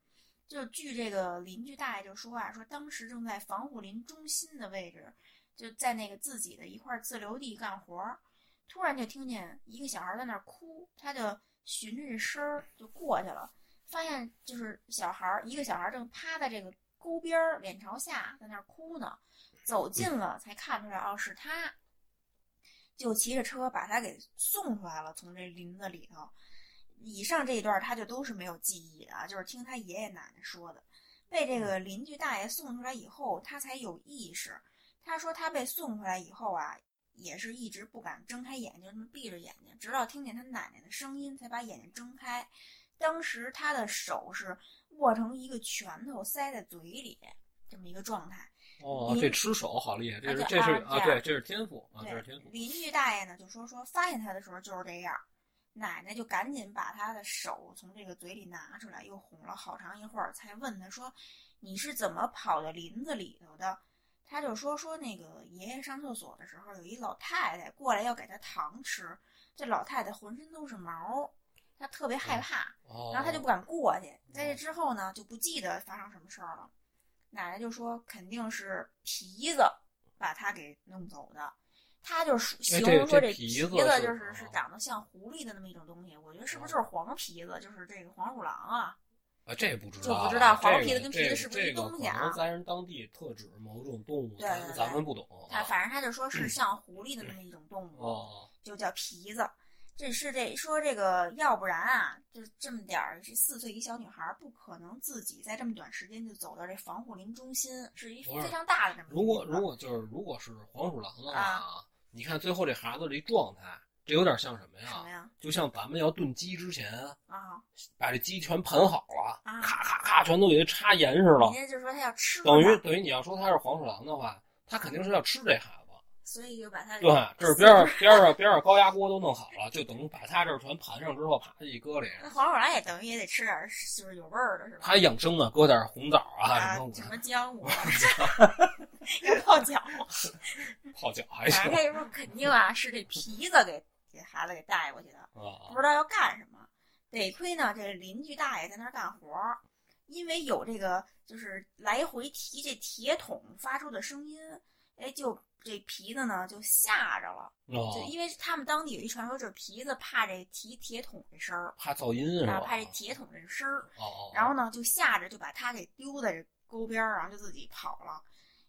就据这个邻居大爷就说啊，说当时正在防护林中心的位置，就在那个自己的一块自留地干活儿，突然就听见一个小孩在那儿哭，他就循着这声儿就过去了，发现就是小孩儿一个小孩儿正趴在这个沟边儿，脸朝下在那儿哭呢，走近了才看出来哦是他。就骑着车把他给送出来了，从这林子里头。以上这一段他就都是没有记忆的啊，就是听他爷爷奶奶说的。被这个邻居大爷送出来以后，他才有意识。他说他被送回来以后啊，也是一直不敢睁开眼睛，这么闭着眼睛，直到听见他奶奶的声音，才把眼睛睁开。当时他的手是握成一个拳头塞在嘴里，这么一个状态。哦，这吃手好厉害，这是啊这是啊，啊对，这是天赋啊，这对是天赋。邻居大爷呢就说说发现他的时候就是这样，奶奶就赶紧把他的手从这个嘴里拿出来，又哄了好长一会儿，才问他说：“你是怎么跑到林子里头的？”他就说说那个爷爷上厕所的时候，有一老太太过来要给他糖吃，这老太太浑身都是毛，他特别害怕，哦，然后他就不敢过去。在这之后呢，就不记得发生什么事儿了。奶奶就说肯定是皮子把他给弄走的。他就形容说这皮子就是是哦长得像狐狸的那么一种东西，我觉得是不是就是黄皮子，就是这个黄鼠狼啊？啊，这不知道就啊，不知道黄皮子跟皮子是不是一东西啊可能咱人当地特指某种动物，对咱对对咱们不懂。他反正他就说是像狐狸的那么一种动物，哦，就叫皮子。这是这说这个，要不然啊，就这么点儿，这四岁一小女孩儿不可能自己在这么短时间就走到这防护林中心，是一非常大的这么如果如果就是如果是黄鼠狼的话啊你看最后这孩子这状态，这有点像什么呀？什么呀？就像咱们要炖鸡之前，啊，把这鸡全盘好了，啊咔咔咔全都给它插严实了人。家就说他要吃等于等于你要说它是黄鼠狼的话，它肯定是要吃这孩子。所以就把它对，这是边上边上边上高压锅都弄好了，就等于把它这儿全盘上之后，啪一搁里，那黄鼠狼也等于也得吃点就是有味儿的是吧？它养生啊，搁点红枣啊啊什，么什么姜母，要泡脚，泡脚还行反正他就说肯定啊是这皮子给给孩子给带过去的，啊不知道要干什么。得亏呢，这邻居大爷在那儿干活儿，因为有这个就是来回提这铁桶发出的声音，哎，就这皮子呢就吓着了。就哦，因为他们当地有一传说，就是皮子怕这提铁桶这声儿，怕噪音是啊，吧？怕这铁桶这声儿，哦哦，然后呢就吓着就把他给丢在这沟边儿，然后就自己跑了。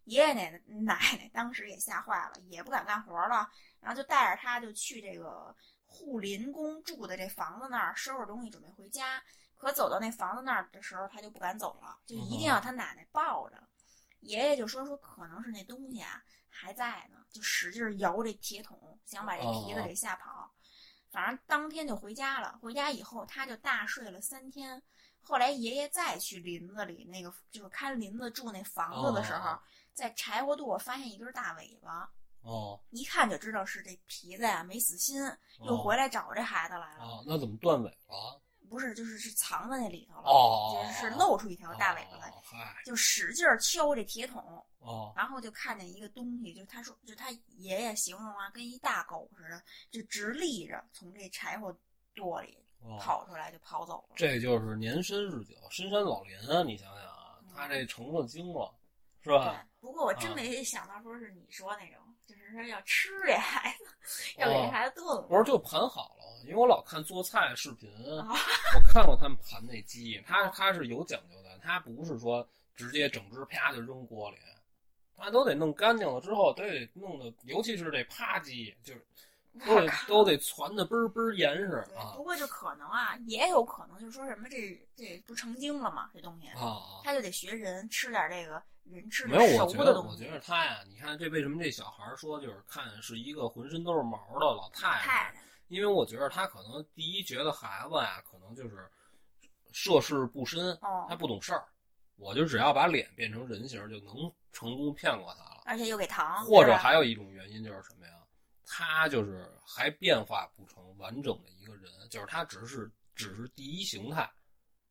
爷爷奶奶奶奶当时也吓坏了，也不敢干活了，然后就带着他就去这个护林工住的这房子那儿收拾东西，准备回家。可走到那房子那儿的时候，他就不敢走了，就一定要他奶奶抱着。爷爷就说说可能是那东西啊还在呢，就使劲摇这铁桶，想把这皮子给吓跑。反正当天就回家了。回家以后，他就大睡了三天。后来爷爷再去林子里那个就是看林子住那房子的时候，哦在柴火垛发现一根大尾巴，哦一看就知道是这皮子呀没死心，又回来找这孩子来了。哦，那怎么断尾了？不是，就是是藏在那里头了，哦就是是露出一条大尾巴来，就使劲敲这铁桶，哦然后就看见一个东西，就他说，就他爷爷形容啊，跟一大狗似的，就直立着从这柴火垛里哦，跑出来，就跑走了。这就是年深日久，深山老林啊！你想想啊，他这成了精了，是吧？对，不过我真啊没想到说是你说那种，就是说要吃这孩子，要给这孩子炖了。不是就盘好了，因为我老看做菜视频，啊我看过他们盘那鸡，他他是有讲究的，他不是说直接整只啪就扔锅里，他都得弄干净了之后，都得弄的，尤其是这扒鸡，就是都得都得攒的倍儿倍儿严实，啊不过就可能啊，也有可能就是说什么这这不成精了嘛，这东西，啊！他就得学人吃点这个没有，我觉。得我觉得他呀，你看这为什么这小孩儿说就是看是一个浑身都是毛的老太太太因为我觉得他可能第一觉得孩子呀，可能就是涉世不深，哦他不懂事儿，我就只要把脸变成人形，就能成功骗过他了。而且又给糖，或者还有一种原因就是什么呀？他就是还变化不成完整的一个人，就是他只是只是第一形态，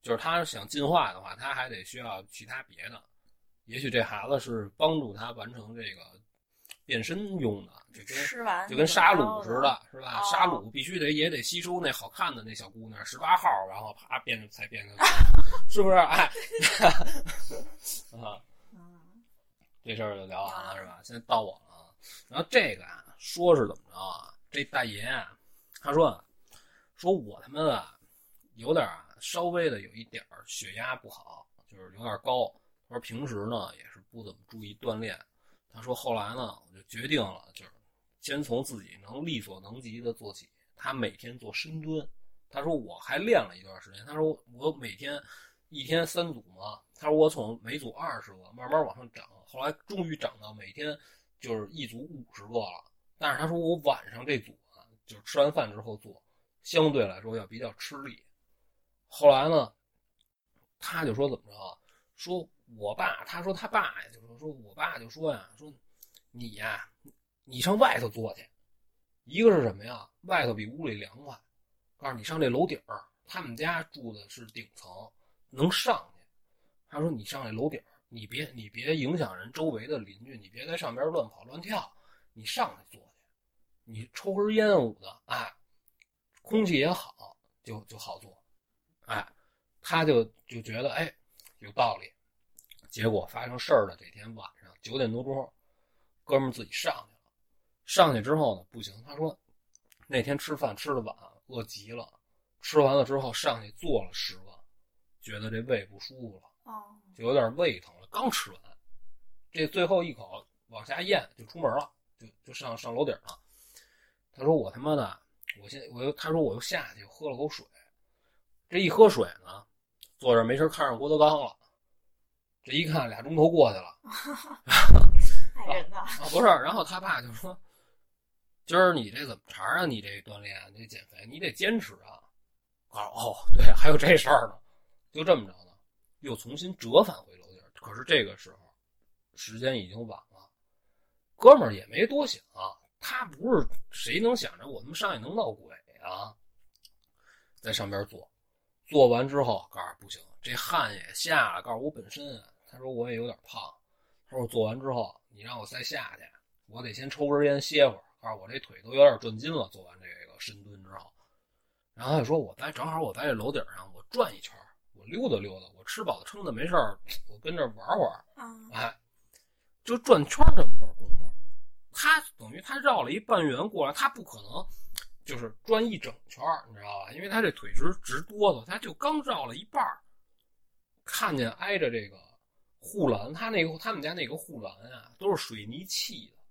就是他想进化的话，他还得需要其他别的。也许这孩子是帮助他完成这个变身用的，就跟就跟沙鲁鲁似的，是吧？哦沙鲁必须得也得吸收那好看的那小姑娘十八号，然后啪变成才变成，是不是？哎，啊，嗯，这事儿就聊完了是吧？现在到我了啊。然后这个啊，说是怎么着啊？这大爷啊，他说啊，说我他妈的，有点啊，稍微的有一点儿血压不好，就是有点高。他说平时呢也是不怎么注意锻炼。他说后来呢，我就决定了，就是先从自己能力所能及的做起。他每天做深蹲，他说我还练了一段时间，他说我每天一天三组嘛，他说我从每组二十个慢慢往上涨，后来终于涨到每天就是一组五十个了。但是他说我晚上这组啊，就是吃完饭之后做，相对来说要比较吃力。后来呢，他就说怎么着啊？说我爸，他说他爸呀，就说说我爸就说呀，说你呀，你上外头坐去。一个是什么呀？外头比屋里凉快。告诉你上这楼顶儿，他们家住的是顶层，能上去。他说你上这楼顶儿，你别你别影响人周围的邻居，你别在上边乱跑乱跳，你上去坐去，你抽根烟捂的，哎，空气也好，就就好做。哎，他就就觉得哎有道理。结果发生事儿的这天晚上九点多钟，哥们儿自己上去了。上去之后呢，不行，他说那天吃饭吃的晚。饿极了，吃完了之后上去坐了十个，觉得这胃不舒服了，哦，就有点胃疼了。刚吃完，这最后一口往下咽，就出门了，就就上上楼顶了。他说：“我他妈的，我现我又他说我又下去喝了口水，这一喝水呢，坐这没事看上郭德纲了。这一看俩钟头过去了，害人的啊，不是。然后他爸就说。”今儿你这怎么茬啊？你这锻炼，你减肥，你得坚持啊！啊哦，对，还有这事儿呢。就这么着呢，又重新折返回楼顶。可是这个时候，时间已经晚了。哥们儿也没多想，啊他不是谁能想着我们上去能闹鬼啊？在上边坐，坐完之后，告诉不行，这汗也下了。告诉我本身啊，他说我也有点胖。他说做完之后，你让我再下去，我得先抽根烟歇会儿。告诉我这腿都有点转筋了，做完这个深蹲之后，然后他就说：“我在正好我在这楼顶上，我转一圈，我溜达溜达，我吃饱了撑的没事儿，我跟这玩会儿。”哎，就转圈这么会儿功夫，他等于他绕了一半圆过来，他不可能就是转一整圈，你知道吧？因为他这腿直直哆嗦，他就刚绕了一半看见挨着这个护栏，他那个他们家那个护栏啊，都是水泥砌的。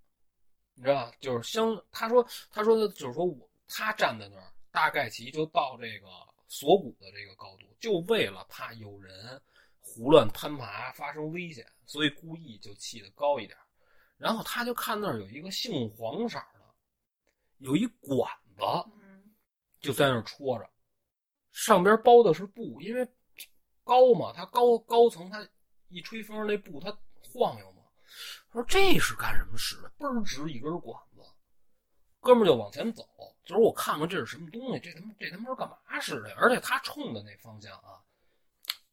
你知道吧？就是相他说他说的就是说我他站在那儿，大概其就到这个锁骨的这个高度，就为了怕有人胡乱攀爬发生危险，所以故意就砌的高一点。然后他就看那儿有一个杏黄色的，有一管子，就在那儿戳着，上边包的是布，因为高嘛，它高高层，它一吹风那布它晃悠嘛。说这是干什么使的？倍儿直一根管子，哥们就往前走。就是我看看这是什么东西，这他妈这他妈是干嘛使的？而且他冲的那方向啊，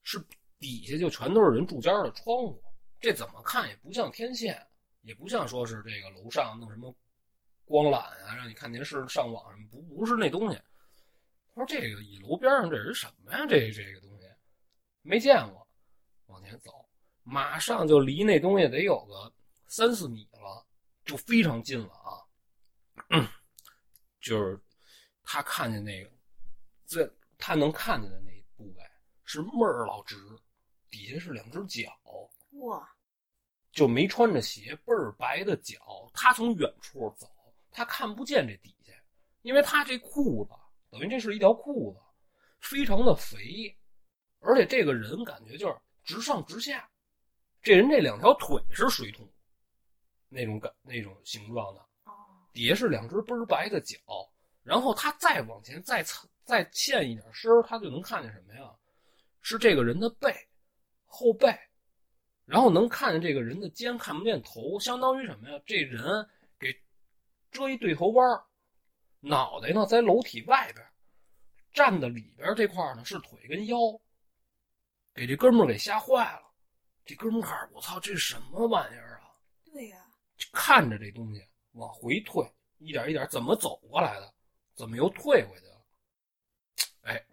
是底下就全都是人住家的窗户，这怎么看也不像天线，也不像说是这个楼上弄什么光缆啊，让你看电视、上网什么，不不是那东西。他说这个一楼边上这是什么呀？这这个东西没见过，往前走。马上就离那东西得有个三四米了，就非常近了啊！就是他看见那个，在他能看见的那部位是妹儿老直，底下是两只脚，哇！就没穿着鞋，倍儿白的脚。他从远处走，他看不见这底下，因为他这裤子等于这是一条裤子，非常的肥，而且这个人感觉就是直上直下。这人这两条腿是水桶，那种感那种形状的，底下是两只倍儿白的脚，然后他再往前再再欠一点身他就能看见什么呀？是这个人的背，后背，然后能看见这个人的肩，看不见头，相当于什么呀？这人给遮一对头弯脑袋呢在楼体外边，站的里边这块呢是腿跟腰，给这哥们儿给吓坏了。这哥们儿，我操，这是什么玩意儿啊？对呀，看着这东西往回退，一点一点，怎么走过来的？怎么又退回去了？哎，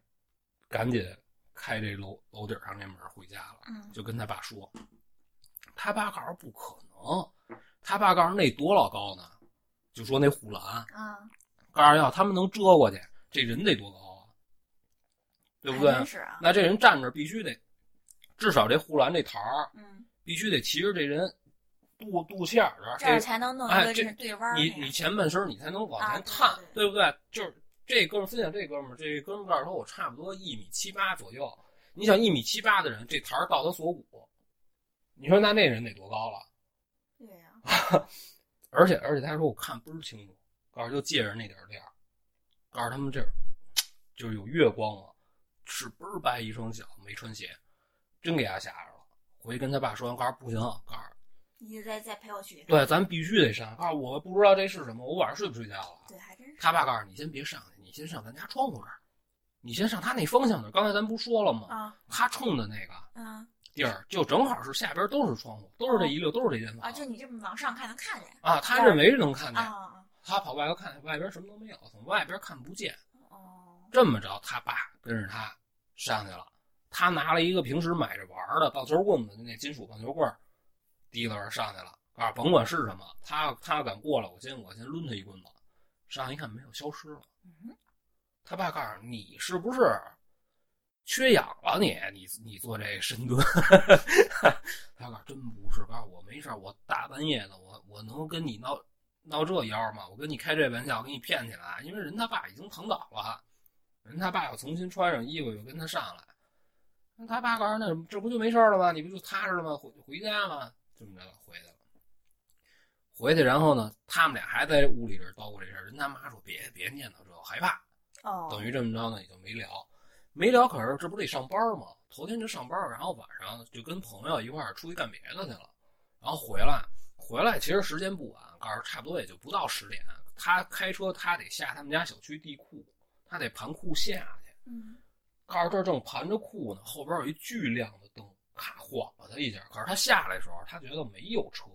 赶紧开这楼楼顶上这门回家了。嗯，就跟他爸说，他爸告诉不可能，他爸告诉那多老高呢？就说那护栏啊，告诉要他们能遮过去，这人得多高啊？对不对？是啊，那这人站着必须得。至少这护栏这台儿，嗯，必须得骑着这人肚肚脐眼儿这才能弄一个这对弯你你前半身你才能往前探，对不对？就是这哥们儿分享这哥们儿，这哥们儿告诉说我差不多一米七八左右。你想一米七八的人，这台儿到他锁骨，你说那那人得多高了？对呀、而且而且他说我看倍儿清楚，告诉就借着那点儿亮，告诉他们这儿就是有月光啊，是倍儿白一双脚，没穿鞋，真给他吓着了。回去跟他爸说完，告诉不行，告诉你再再陪我去。对，咱必须得上。告诉我不知道这是什么，我晚上睡不睡觉了？对，还真是。他爸告诉你先别上去，你先上咱家窗户这儿，你先上他那方向那儿。刚才咱不说了吗？啊他冲的那个嗯地儿就正好是下边都是窗户，都是这一溜，都是这间房啊，就你这么往上看能看见啊他认为能看见，啊啊他跑外头看，外边什么都没有，从外边看不见。哦这么着，他爸跟着他上去了。他拿了一个平时买着玩的棒球棍子，就那金属棒球棍儿，提溜着上去了。告诉甭管是什么，他他要敢过来，我先我先抡他一棍子。上去一看没有，消失了。嗯他爸告诉你是不是缺氧了你？你你做这深蹲？他告诉真不是，告诉我没事，我大半夜的，我我能跟你闹闹这妖吗？我跟你开这玩笑，给你骗起来，因为人他爸已经躺倒了，人他爸又重新穿上衣服又跟他上来，那他爸告诉那这不就没事了吗？你不就踏实了吗？回回家了，这么着回去了。回去，然后呢，他们俩还在屋里这叨咕这事儿。人他妈说别别念叨这个，害怕。哦，等于这么着呢，也就没聊，没聊。可是这不得上班吗？头天就上班，然后晚上就跟朋友一块儿出去干别的去了，然后回来，回来其实时间不晚，告诉差不多也就不到十点。他开车，他得下他们家小区地库，他得盘库下去。嗯告诉这正盘着库呢，后边有一巨亮的灯，咔晃了他一下。可是他下来的时候，他觉得没有车，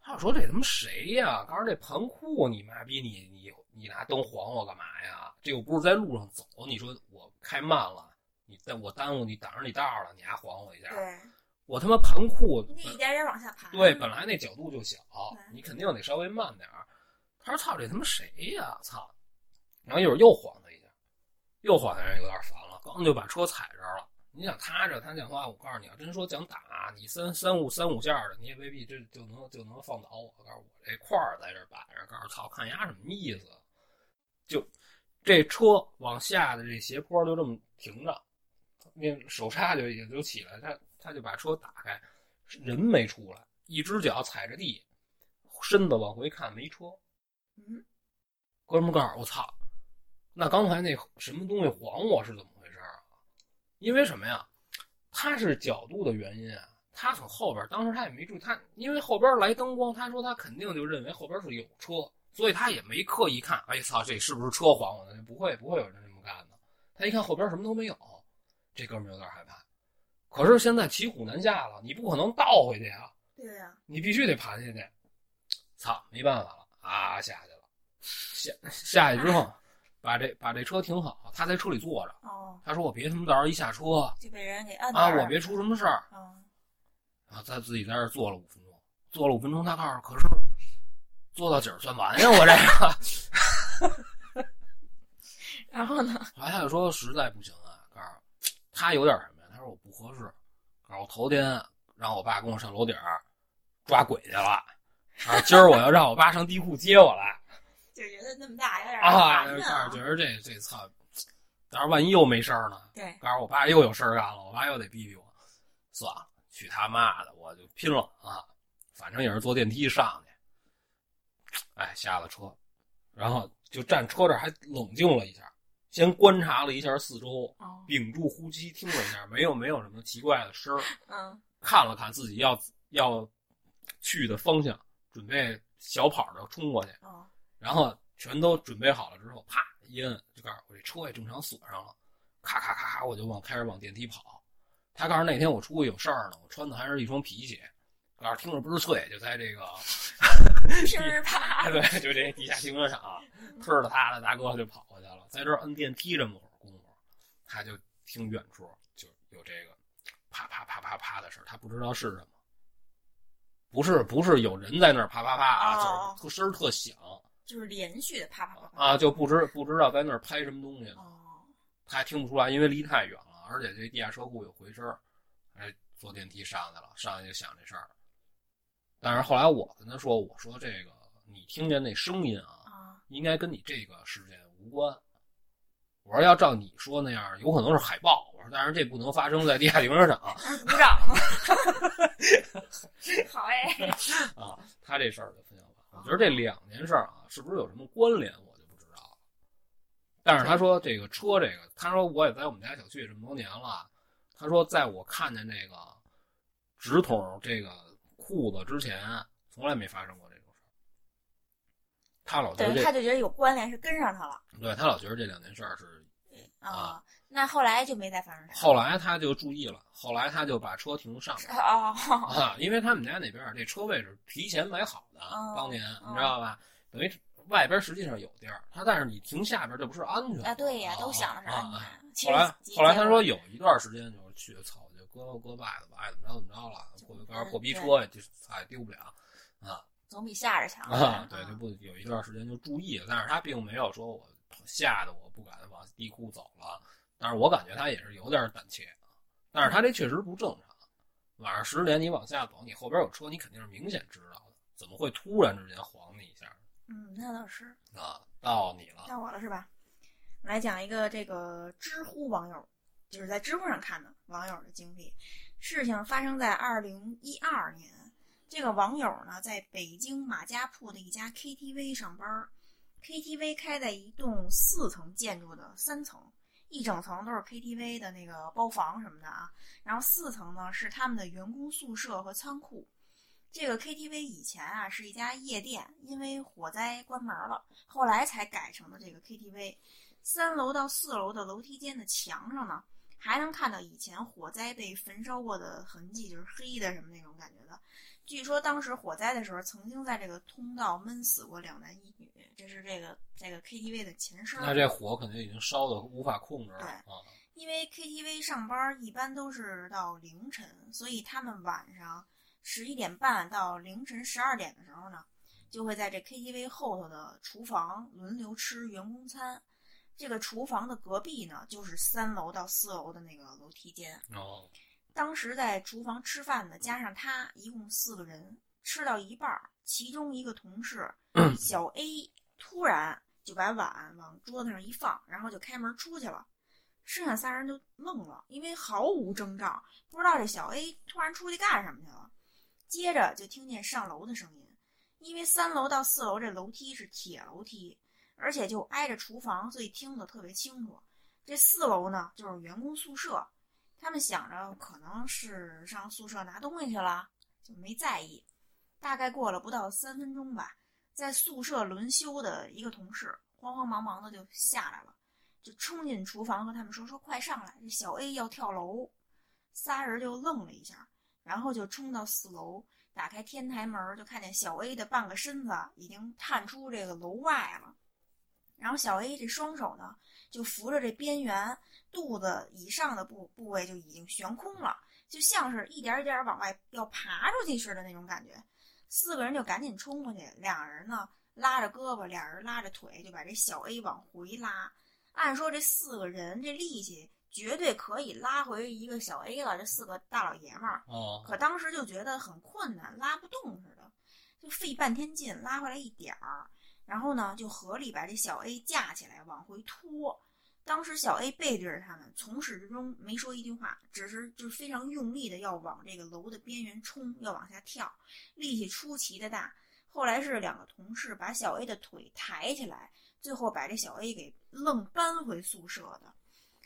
他说这他妈谁呀？告诉这盘库，你妈逼你你你拿灯晃我干嘛呀？这又不是在路上走，你说我开慢了，你但我耽误你挡着你道了，你还晃我一下，对，我他妈盘库你得一点点往下盘。对，本来那角度就小，你肯定得稍微慢点儿。他说：“操，这他妈谁呀？操！”然后一会儿又晃他一下，又晃他，人有点烦了，刚就把车踩这儿了。你想他这他讲话，我告诉你要真说讲打，你三三五三五下的，你也未必这就能就能放倒我。告诉我这块儿在这儿摆着，告诉操，看丫什么意思？就这车往下的这斜坡就这么停着，那手刹就也就起来，他他就把车打开，人没出来，一只脚踩着地，身子往回看没车。嗯哥们儿告诉我，操，那刚才那什么东西晃我是怎么？因为什么呀？他是角度的原因啊。他从后边，当时他也没注意，他因为后边来灯光，他说他肯定就认为后边是有车，所以他也没刻意看。哎操，这是不是车晃我的？不会，不会有人这么干的。他一看后边什么都没有，这哥们有点害怕。可是现在骑虎难下了，你不可能倒回去呀、对呀、你必须得盘下去。操，没办法了啊，下去了。下下去之后，把这把这车停好，他在车里坐着。哦，他说：“我别他妈到时候一下车就被人给摁啊，我别出什么事儿。嗯”然后他自己在这坐了五分钟，坐了五分钟，他告诉：“可是坐到几儿算完呀？我这个。然后呢？”后来他就说：“实在不行啊，告诉他有点什么呀？他说我不合适。告诉我头天让我爸跟我上楼顶儿抓鬼去了，啊，今儿我要让我爸上地库接我来。”就觉得那么大有点啊，烦告诉呢。觉得这这操，到时候万一又没事儿呢？对，告诉我爸又有事儿干了，我爸又得逼逼我，算了，去他妈的，我就拼了啊！反正也是坐电梯上去，哎，下了车，然后就站车这儿还冷静了一下，先观察了一下四周，哦，屏住呼吸听了一下，没有没有什么奇怪的声儿，嗯看了看自己要要去的方向，准备小跑着冲过去。哦，然后全都准备好了之后，啪一摁，就告诉我这车也正常锁上了，咔咔咔咔，我就往开始往电梯跑。他告诉那天我出去有事儿呢，我穿的还是一双皮鞋，告诉听着倍儿脆，就在这个，噼儿啪，对，就这地下停车场，呲儿了他的大哥就跑过去了，在这儿摁电梯这么会儿功夫，他就听远处就有这个啪啪啪啪啪的事儿，他不知道是什么。不是不是有人在那儿啪啪啪啊，哦。就是特声儿特响，就是连续的啪啪。啊，就不知不知道在那儿拍什么东西呢，哦，他还听不出来，因为离太远了，而且这地下车库有回声儿，哎，坐电梯上去了，上去就想这事儿。但是后来我跟他说，我说这个你听见那声音啊，啊，应该跟你这个事件无关。我说要照你说那样，有可能是海豹。我说但是这不能发生在地下停车场。鼓掌。好哎。啊，他这事儿就分享完。我觉得这两件事啊，是不是有什么关联，我就不知道了。但是他说这个车，这个他说我也在我们家小区这么多年了。他说在我看见这个直筒这个裤子之前，从来没发生过这种事儿。他老觉得他就觉得有关联，是跟上他了。对他老觉得这两件事儿是。啊，那后来就没再发生啥。后来他就注意了，后来他就把车停上面。啊啊！因为他们家那边这车位是提前买好的，当年你知道吧？等于外边实际上有地儿，他但是你停下边，这不是安全啊？对呀，都想着是安全。后来后来他说有一段时间就是去草就割割外子吧，爱怎么着怎么着了，破个破逼车也就哎丢不了啊。总比吓着强啊！对，就不有一段时间就注意了，但是他并没有说我。吓得我不敢往地库走了，但是我感觉他也是有点胆怯啊。但是他这确实不正常。晚上十点你往下走，你后边有车，你肯定是明显知道的，怎么会突然之间晃你一下？嗯，那倒是啊，到你了，到我了是吧？来讲一个这个知乎网友，就是在知乎上看的网友的经历。事情发生在二零一二年，这个网友呢在北京马家铺的一家 KTV 上班。KTV 开在一栋四层建筑的三层，一整层都是 KTV 的那个包房什么的啊。然后四层呢是他们的员工宿舍和仓库。这个 KTV 以前啊是一家夜店，因为火灾关门了，后来才改成了这个 KTV。三楼到四楼的楼梯间的墙上呢，还能看到以前火灾被焚烧过的痕迹，就是黑的什么那种感觉的。据说当时火灾的时候，曾经在这个通道闷死过两男一女。这是这个这个 KTV 的前身。那这火肯定已经烧的无法控制了。对，因为 KTV 上班一般都是到凌晨，所以他们晚上十一点半到凌晨十二点的时候呢，就会在这 KTV 后头的厨房轮流吃员工餐。这个厨房的隔壁呢，就是三楼到四楼的那个楼梯间。哦。当时在厨房吃饭的，加上他，一共四个人。吃到一半，其中一个同事 小 A 突然就把碗往桌子上一放，然后就开门出去了。剩下仨人就愣了，因为毫无征兆，不知道这小 A 突然出去干什么去了。接着就听见上楼的声音，因为三楼到四楼这楼梯是铁楼梯，而且就挨着厨房，所以听得特别清楚。这四楼呢，就是员工宿舍。他们想着可能是上宿舍拿东西去了，就没在意。大概过了不到三分钟吧，在宿舍轮休的一个同事慌慌忙忙的就下来了，就冲进厨房和他们说：“说快上来，这小 A 要跳楼。”仨人就愣了一下，然后就冲到四楼，打开天台门，就看见小 A 的半个身子已经探出这个楼外了。然后小 A 这双手呢，就扶着这边缘。肚子以上的部部位就已经悬空了，就像是一点点往外要爬出去似的那种感觉。四个人就赶紧冲过去，俩人呢拉着胳膊，俩人拉着腿，就把这小 A 往回拉。按说这四个人这力气绝对可以拉回一个小 A 了，这四个大老爷们儿。哦。可当时就觉得很困难，拉不动似的，就费半天劲拉回来一点儿，然后呢就合力把这小 A 架起来往回拖。当时小 A 背对着他们，从始至终没说一句话，只是就是非常用力的要往这个楼的边缘冲，要往下跳，力气出奇的大。后来是两个同事把小 A 的腿抬起来，最后把这小 A 给愣搬回宿舍的。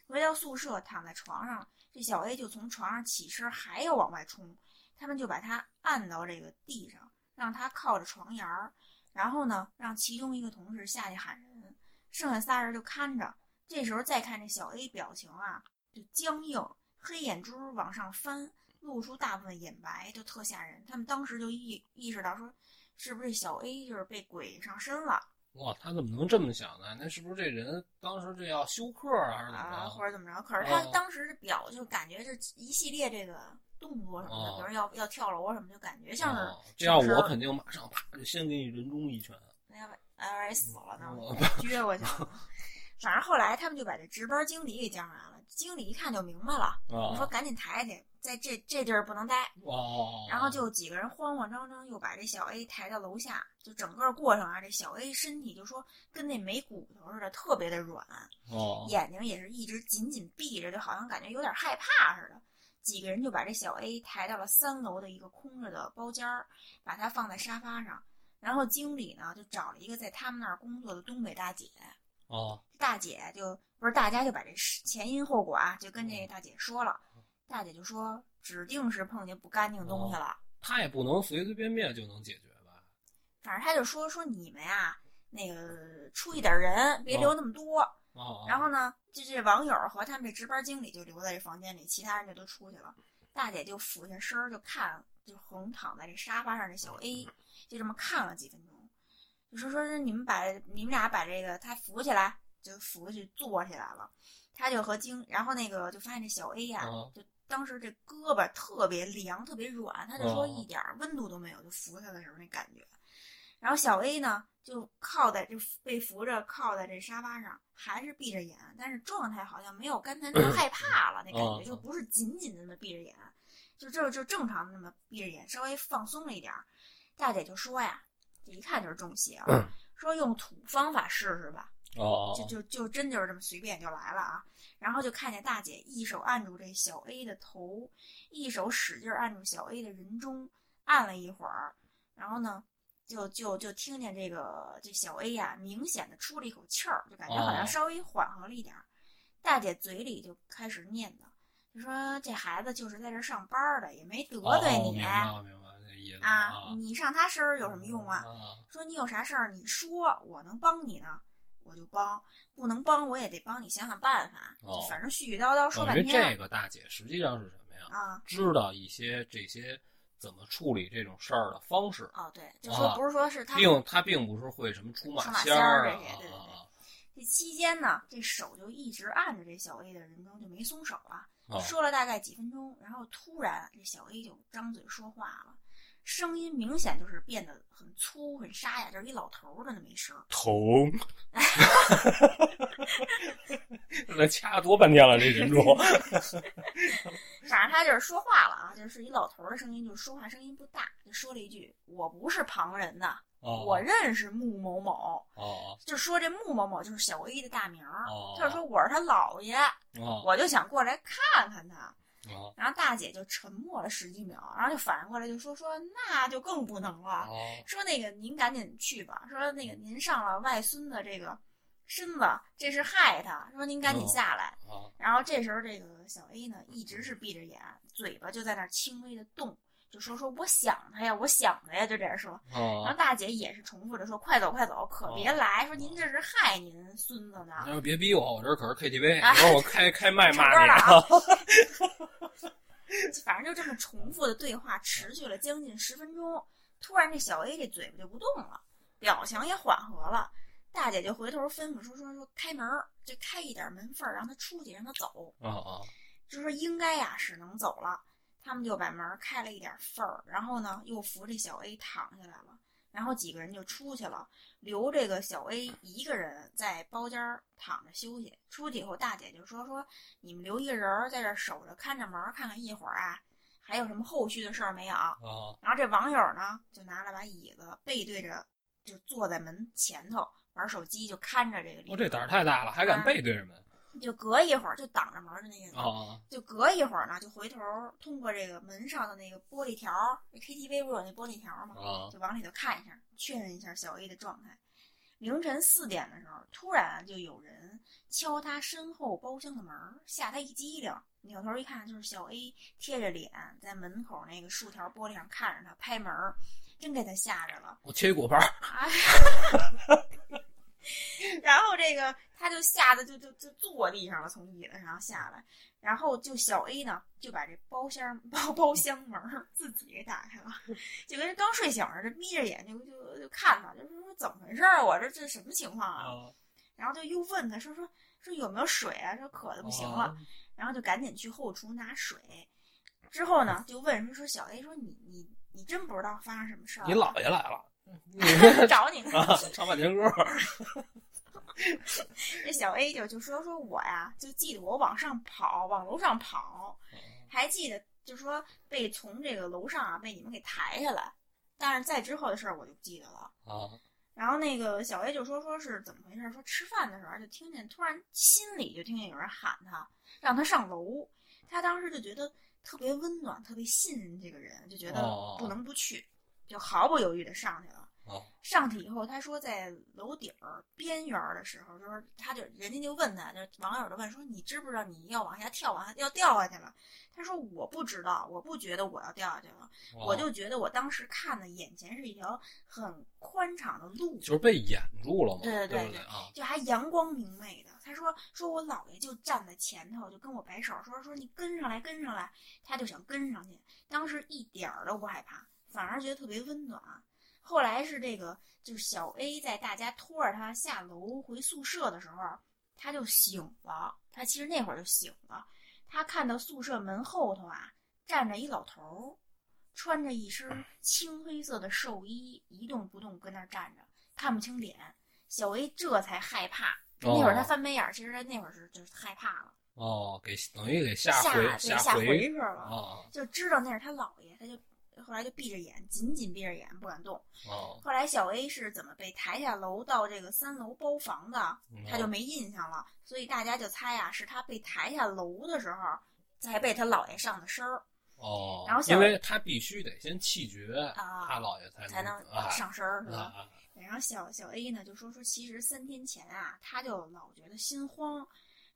回到宿舍，躺在床上，这小 A 就从床上起身，还要往外冲。他们就把他按到这个地上，让他靠着床沿儿，然后呢，让其中一个同事下去喊人，剩下仨人就看着。这时候再看这小 A 表情啊，就僵硬，黑眼珠往上翻，露出大部分眼白，就特吓人。他们当时就意意识到说，是不是小 A 就是被鬼上身了？哇，他怎么能这么想呢？那是不是这人当时这要休克啊，还是怎么着？或者怎么着？可是他当时表就感觉这一系列这个动作什么的，比如要要跳楼什么，就感觉像是。这样我肯定马上啪就先给你人中一拳。那要不哎死了呢？撅过去。反正后来他们就把这值班经理给叫上来了。经理一看就明白了，你说赶紧抬去，在这这地儿不能待。哦，然后就几个人慌慌张张又把这小 A 抬到楼下，就整个过程啊，这小 A 身体就说跟那没骨头似的，特别的软，哦，眼睛也是一直紧紧闭着，就好像感觉有点害怕似的。几个人就把这小 A 抬到了三楼的一个空着的包间儿，把它放在沙发上。然后经理呢就找了一个在他们那儿工作的东北大姐，哦，大姐就不是大家就把这前因后果啊就跟这大姐说了，大姐就说指定是碰见不干净东西了。他也不能随随便便就能解决吧？反正他就说说你们呀，那个出一点人，别留那么多。哦，然后呢，就这网友和他们这值班经理就留在这房间里，其他人就都出去了。大姐就俯下身就看，就横躺在这沙发上这小 A，就这么看了几分钟，就说说你们把你们俩把这个他扶起来，就扶过去坐起来了。他就和经，然后那个就发现这小 A 呀、哦就当时这胳膊特别凉，特别软，他就说哦一点儿温度都没有，就扶他的时候那感觉。然后小 A 呢，就靠在就被扶着靠在这沙发上，还是闭着眼，但是状态好像没有刚才那么害怕了，那感哦觉就不是紧紧的那么闭着眼，就就就正常的那么闭着眼，稍微放松了一点儿。大姐就说呀，这一看就是中邪了，说用土方法试试吧，哦，就就就真就是这么随便就来了啊。然后就看见大姐一手按住这小 A 的头，一手使劲按住小 A 的人中，按了一会儿，然后呢，就就就听见这个这小 A 呀、明显的出了一口气儿，就感觉好像哦。稍微缓和了一点儿。大姐嘴里就开始念叨，就说这孩子就是在这儿上班的，也没得罪哦你、明白明白了。这意思啊，你上他身儿有什么用啊？啊，说你有啥事儿，你说我能帮你呢，我就帮；不能帮，我也得帮你想想办法。哦反正絮絮叨叨说半天这个大姐实际上是什么呀？啊。知道一些这些怎么处理这种事儿的方式，哦，对，就说啊不是说是他并他并不是会什么出马仙仙儿这些对对对啊这期间呢，这手就一直按着这小 A 的人中，就没松手啊。啊说了大概几分钟，然后突然这小 A 就张嘴说话了，声音明显就是变得很粗很沙哑，就是一老头儿的那么一声。疼，那掐多半天了，这人中 反正他就是说话了啊，就是一老头儿的声音，就是说话声音不大，就说了一句：“我不是旁人呐，哦我认识穆某某。”哦就说这穆某某就是小 A 的大名儿，哦他就说我是他姥爷，哦我就想过来看看他。哦然后大姐就沉默了十几秒，然后就反应过来就说说那就更不能了，哦说那个您赶紧去吧，说那个您上了外孙的这个身子，这是害他，说您赶紧下来。哦然后这时候这个小 A 呢一直是闭着眼，嘴巴就在那儿轻微的动，就说说我想他呀，我想他呀，就这样说。然后哦，大姐也是重复着说快走快走，可别来，说您这是害您孙子呢。你要别逼我，我这可是 KTV，我开开麦 骂你 反正就这么重复的对话持续了将近十分钟。突然，这小 A 这嘴巴就不动了，表情也缓和了。大姐就回头吩咐说说说开门儿，就开一点门缝儿，让他出去，让他走。啊啊就说应该呀是能走了。他们就把门开了一点缝儿，然后呢又扶这小 A 躺下来了。然后几个人就出去了，留这个小 A 一个人在包间儿躺着休息。出去以后，大姐就说说你们留一个人儿在这儿守着，看着门儿，看看一会儿啊还有什么后续的事儿没有。啊然后这网友呢就拿了把椅子，背对着就坐在门前头玩手机，就看着这个。我这胆儿太大了，还敢背对着门就隔一会儿就挡着门的那个人。啊就隔一会儿呢，就回头通过这个门上的那个玻璃条，KTV 不是有那玻璃条儿吗？啊就往里头看一下，确认一下小 A 的状态。凌晨四点的时候，突然就有人敲他身后包厢的门儿，吓他一激灵。扭头一看，就是小 A 贴着脸在门口那个竖条玻璃上看着他拍门，真给他吓着了。我切一果盘 然后这个他就吓得就就就坐地上了，从椅子上下来，然后就小 A 呢就把这包厢包包厢门自己给打开了，就跟人刚睡醒似的，眯着眼就就就看他，就说说怎么回事儿啊？我这这什么情况啊？啊，然后就又问他说说说有没有水啊？说渴的不行了，啊然后就赶紧去后厨拿水。之后呢，就问说说小 A 说你你你真不知道发生什么事儿？你姥爷来了，找你呢。啊，唱半天歌，这小 A 就就说说我呀，就记得我往上跑，往楼上跑，还记得就说被从这个楼上啊被你们给抬下来，但是在之后的事儿我就不记得了。啊然后那个小 A 就说说是怎么回事，说吃饭的时候就听见突然心里就听见有人喊他，让他上楼。他当时就觉得特别温暖，特别信任这个人，就觉得哦不能不去，就毫不犹豫的上去了。哦上去以后，他说在楼顶儿边缘的时候，就是他就人家就问他，就是网友就问说你知不知道你要往下跳，往下要掉下去了？他说我不知道，我不觉得我要掉下去了，哦我就觉得我当时看的眼前是一条很宽敞的路，就是被掩住了嘛，对对对对不啊？就还阳光明媚的。他说说我姥爷就站在前头，就跟我摆手说说你跟上来跟上来，他就想跟上去。当时一点儿都不害怕，反而觉得特别温暖。后来是这个，就是小 A 在大家拖着他下楼回宿舍的时候，他就醒了。他其实那会儿就醒了，他看到宿舍门后头啊站着一老头儿，穿着一身青黑色的寿衣，一动不动跟那儿站着，看不清脸。小 A 这才害怕。那会儿他翻白眼儿，其实他那会儿是就是害怕了，哦，给等于给吓吓回吓回回去了，哦就知道那是他姥爷，他就后来就闭着眼，紧紧闭着眼不敢动。哦，后来小 A 是怎么被抬下楼到这个三楼包房的，嗯他就没印象了，所以大家就猜啊，是他被抬下楼的时候才被他姥爷上的身儿哦，然后小因为他必须得先气绝，啊他姥爷才才能啊上身儿，是吧？啊然后小小 A 呢就说说，其实三天前啊，他就老觉得心慌，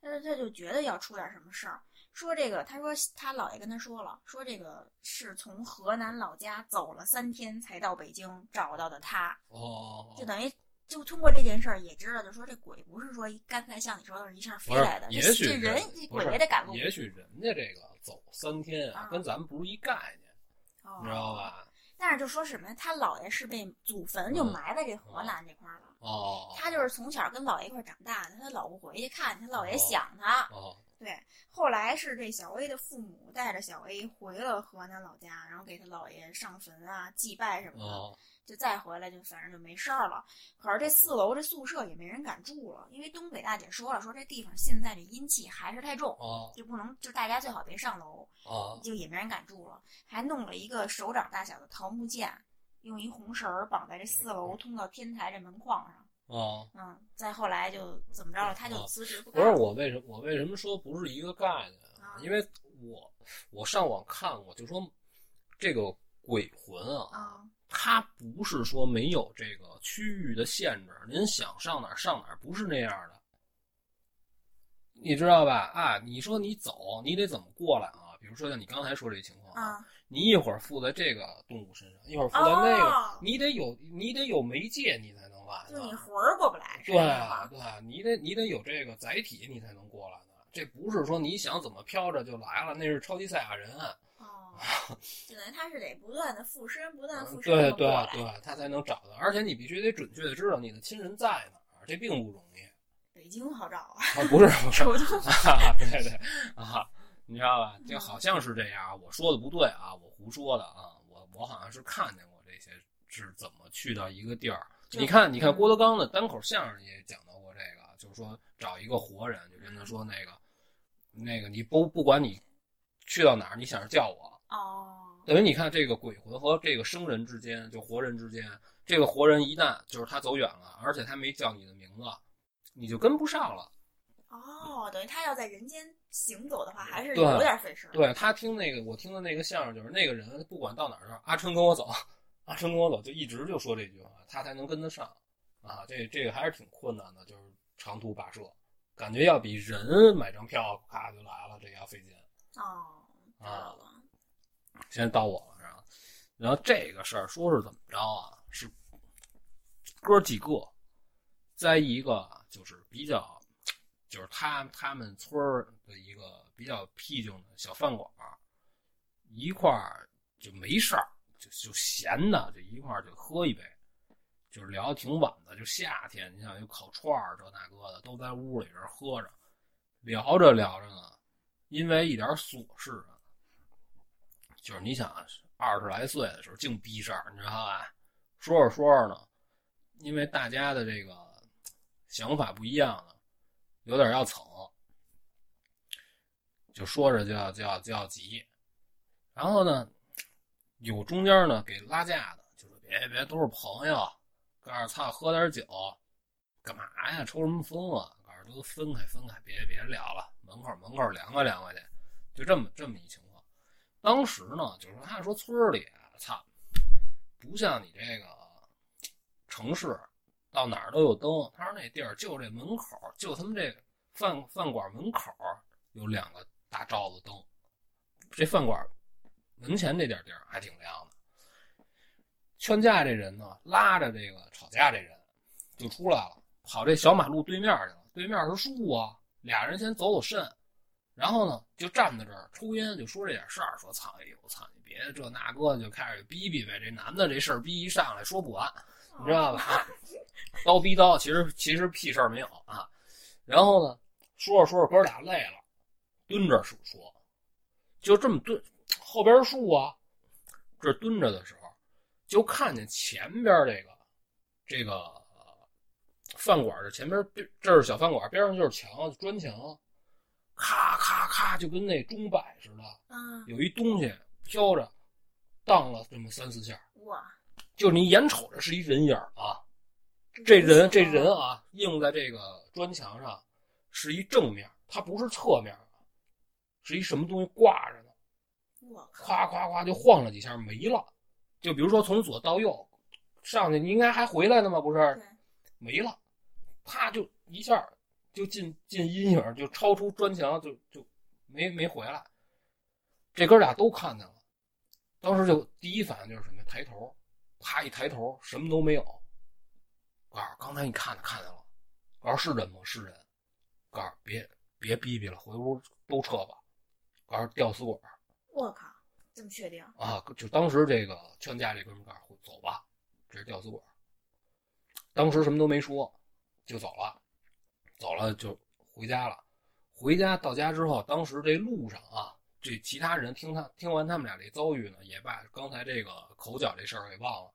他他就觉得要出点什么事儿。说这个，他说他姥爷跟他说了，说这个是从河南老家走了三天才到北京找到的他，哦，就等于就通过这件事儿也知道，就说这鬼不是说刚才像你说的是一下飞来的，，也许这人鬼也得赶路，也许人家这个走三天啊啊，跟咱们不是一概念，哦你知道？吧？但是就说什么呀，他姥爷是被祖坟就嗯埋在这河南这块儿了。哦，他就是从小跟姥爷一块儿长大的，他老不回去看，他姥爷哦想他。哦对，后来是这小 A 的父母带着小 A 回了河南老家，然后给他姥爷上坟啊、祭拜什么的，哦就再回来就反正就没事儿了。可是这四楼这宿舍也没人敢住了，因为东北大姐说了，说这地方现在这阴气还是太重，哦就不能就大家最好别上楼，哦就也没人敢住了，还弄了一个手掌大小的桃木剑，用一红绳儿绑在这四楼通到天台这门框上。哦，嗯，再后来就怎么着了？他就哦辞职不不是。我为什么我为什么说不是一个概念啊？啊因为我我上网看过，就说这个鬼魂啊，啊，它不是说没有这个区域的限制，您想上哪儿上哪儿，不是那样的。你知道吧？啊，你说你走，你得怎么过来啊？比如说像你刚才说这情况啊，你一会儿附在这个动物身上，一会儿附在那个，哦你得有你得有媒介，你才能来呢。就你魂儿过不来，是对啊，对啊，你得你得有这个载体，你才能过来呢。这不是说你想怎么飘着就来了，那是超级赛亚人。哦，就等于他是得不断的附身，不断地附身，嗯对对对，他才能找到，而且你必须得准确的知道你的亲人在哪儿，这并不容易北京好找啊，啊！不是不是，首都 啊，对对啊，你知道吧？这好像是这样，我说的不对啊，我胡说的啊，我我好像是看见过这些是怎么去到一个地儿。就你看，你看嗯郭德纲的单口相声也讲到过这个，就是说找一个活人，就跟他说那个那个你不不管你去到哪儿，你想着叫我，哦，等于你看这个鬼魂和这个生人之间，就活人之间，这个活人一旦就是他走远了，而且他没叫你的名字，你就跟不上了。哦，等于他要在人间行走的话，还是有点费事儿。对他听那个，我听的那个相声，就是那个人不管到哪儿阿春跟我走，阿春跟我走，就一直就说这句话，他才能跟得上啊。这这个还是挺困难的，就是长途跋涉，感觉要比人买张票咔就来了，这个要费劲。哦，啊。现在到我了，然后，然后这个事儿说是怎么着啊？是哥几个在一个就是比较，就是他他们村儿的一个比较僻静的小饭馆儿，一块儿就没事儿，就就闲的，就一块儿就喝一杯，就是聊得挺晚的，就夏天，你想有烤串儿这那个的，都在屋里边喝着，聊着聊着呢，因为一点琐事啊。就是你想二十来岁的时候净逼事儿，你知道吧？说着说着呢，因为大家的这个想法不一样了，有点要蹭，就说着就要就要就要急，然后呢，有中间呢给拉架的，就是别别都是朋友，告诉操喝点酒，干嘛呀？抽什么风啊？告诉都分开分开，别别聊了，门口门口凉快凉快去，就这么这么一情况。当时呢，就是他说村里啊，操，不像你这个城市，到哪儿都有灯。他说那地儿就这门口，就他们这饭饭馆门口有两个大罩子灯，这饭馆门前这点地儿还挺亮的。劝架这人呢，拉着这个吵架这人就出来了，跑这小马路对面去了。对面是树啊，俩人先走走肾，然后呢就站在这儿抽烟，就说这点事儿，说操，哎呦操，你别这那个，就开始逼逼呗。这男的这事儿逼一上来说不完，你知道吧？刀逼刀，其实其实屁事儿没有啊。然后呢，说着说着哥俩累了，蹲着说说，就这么蹲，后边树啊，这蹲着的时候，就看见前边这个这个饭馆的前边，这是小饭馆，边上就是墙，砖墙，咔咔咔，就跟那钟摆似的，啊，有一东西飘着，荡了这么三四下，哇，就你眼瞅着是一人影啊，这人这人啊，映在这个砖墙上，是一正面，它不是侧面，是一什么东西挂着呢？我靠，夸夸夸就晃了几下没了，就比如说从左到右上去，你应该还回来呢吗？不是，没了，啪就一下就进进阴影，就超出砖墙，就就没没回来。这哥俩都看见了，当时就第一反应就是什么？抬头，啪一抬头，什么都没有。告诉刚才你看见看见了，告诉是人吗？是人。告诉别别逼逼了，回屋都撤吧。告诉吊死鬼儿。我靠，这么确定？啊，就当时这个劝架这哥们儿告诉走吧，这是吊死鬼。当时什么都没说，就走了，走了就回家了。回家到家之后，当时这路上啊，这其他人听他听完他们俩这遭遇呢，也把刚才这个口角这事儿给忘了，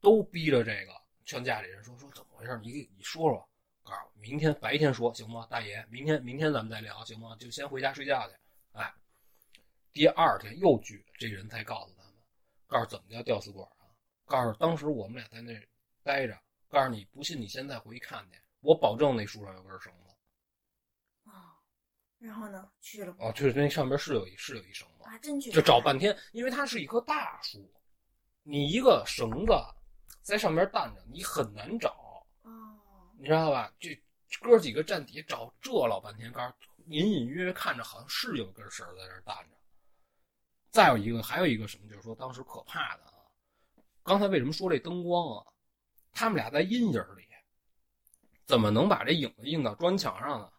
都逼着这个劝架这人说说怎么回事？你给你说说，告诉我明天白天说行吗？大爷，明天明天咱们再聊行吗？就先回家睡觉去。哎，第二天又聚了，这人才告诉他们，告诉怎么叫吊死鬼啊？告诉当时我们俩在那待着，告诉你不信你现在回去看去，我保证那树上有根绳子。哦，然后呢？去了吗？哦，就是那上边是有一是有一绳子，啊，真去了，就找半天，因为它是一棵大树，你一个绳子在上面担着，你很难找，哦，你知道吧？这哥几个站底下找这老半天，告诉隐隐约约看着好像是有根绳在这儿担着。再有一个，还有一个什么，就是说当时可怕的啊，刚才为什么说这灯光啊？他们俩在阴影里，怎么能把这影子映到砖墙上呢？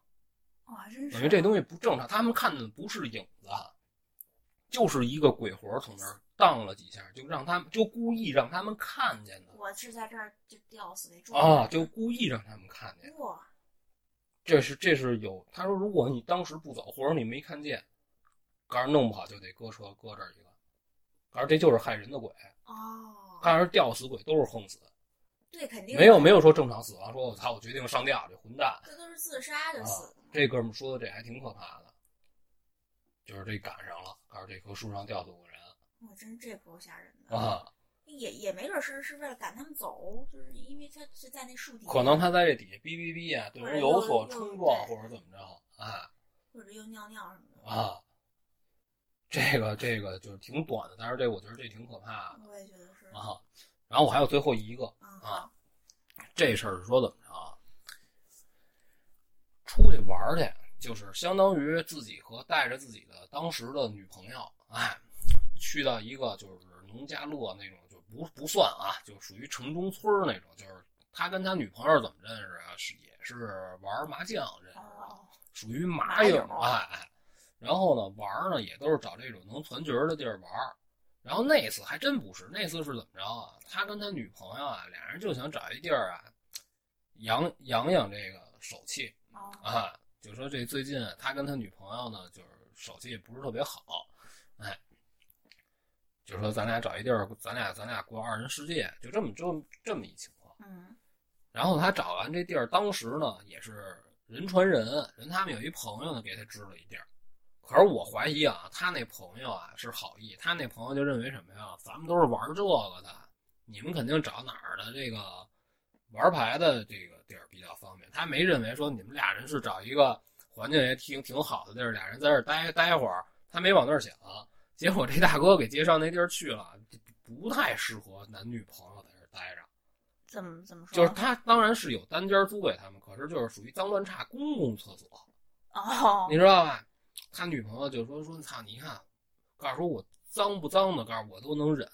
哦，还真是。等于这东西不正常，他们看的不是影子，就是一个鬼魂从那儿荡了几下，就让他们就故意让他们看见的我是在这儿就吊死那砖啊，就故意让他们看见。哇，这是这是有，他说如果你当时不走，或者你没看见，告诉弄不好就得搁车搁这儿一个，告诉这就是害人的鬼，哦，告诉吊死鬼都是横死，对，肯定没有没有说正常死亡，说我操我决定上吊，这混蛋。这都是自杀就死啊。这哥们说的这还挺可怕的，就是这赶上了，告诉这棵树上吊死过人我真这够吓人的。啊，也也没准是是为了赶他们走，就是因为他是在那树底下，可能他在这底下哔哔哔啊，对人有所冲撞或者怎么着，啊或者又尿尿什么的。啊，这个这个就是挺短的，但是这我觉得这挺可怕的我也觉得是啊。然后我还有最后一个，啊啊这事儿是说怎么着啊？出去玩儿去，就是相当于自己和带着自己的当时的女朋友，哎，去到一个就是农家乐那种，就不不算啊，就属于城中村那种，就是他跟他女朋友怎么认识啊？是也是玩麻将认识的，哦，属于麻友哎哎。然后呢，玩儿呢也都是找这种能团局儿的地儿玩儿。然后那次还真不是，那次是怎么着啊？他跟他女朋友啊，俩人就想找一地儿啊，养养养这个手气哦，啊。就说这最近他跟他女朋友呢，就是手气也不是特别好，哎，就说咱俩找一地儿，咱俩咱俩过二人世界，就这么就这么一情况。嗯，然后他找完这地儿，当时呢也是人传人，人他们有一朋友呢给他支了一地儿，可是我怀疑啊，他那朋友啊是好意，他那朋友就认为什么呀？咱们都是玩这个的，你们肯定找哪儿的这个玩牌的这个地儿比较方便。他没认为说你们俩人是找一个环境也挺挺好的地儿，俩人在这儿待待会儿，他没往那儿想。结果这大哥给介绍那地儿去了，不太适合男女朋友在这儿待着。怎么怎么说？就是他当然是有单间租给他们，可是就是属于脏乱差公共厕所，哦，你知道吧？他女朋友就说说操，你看，告诉说我脏不脏的，告诉我都能忍，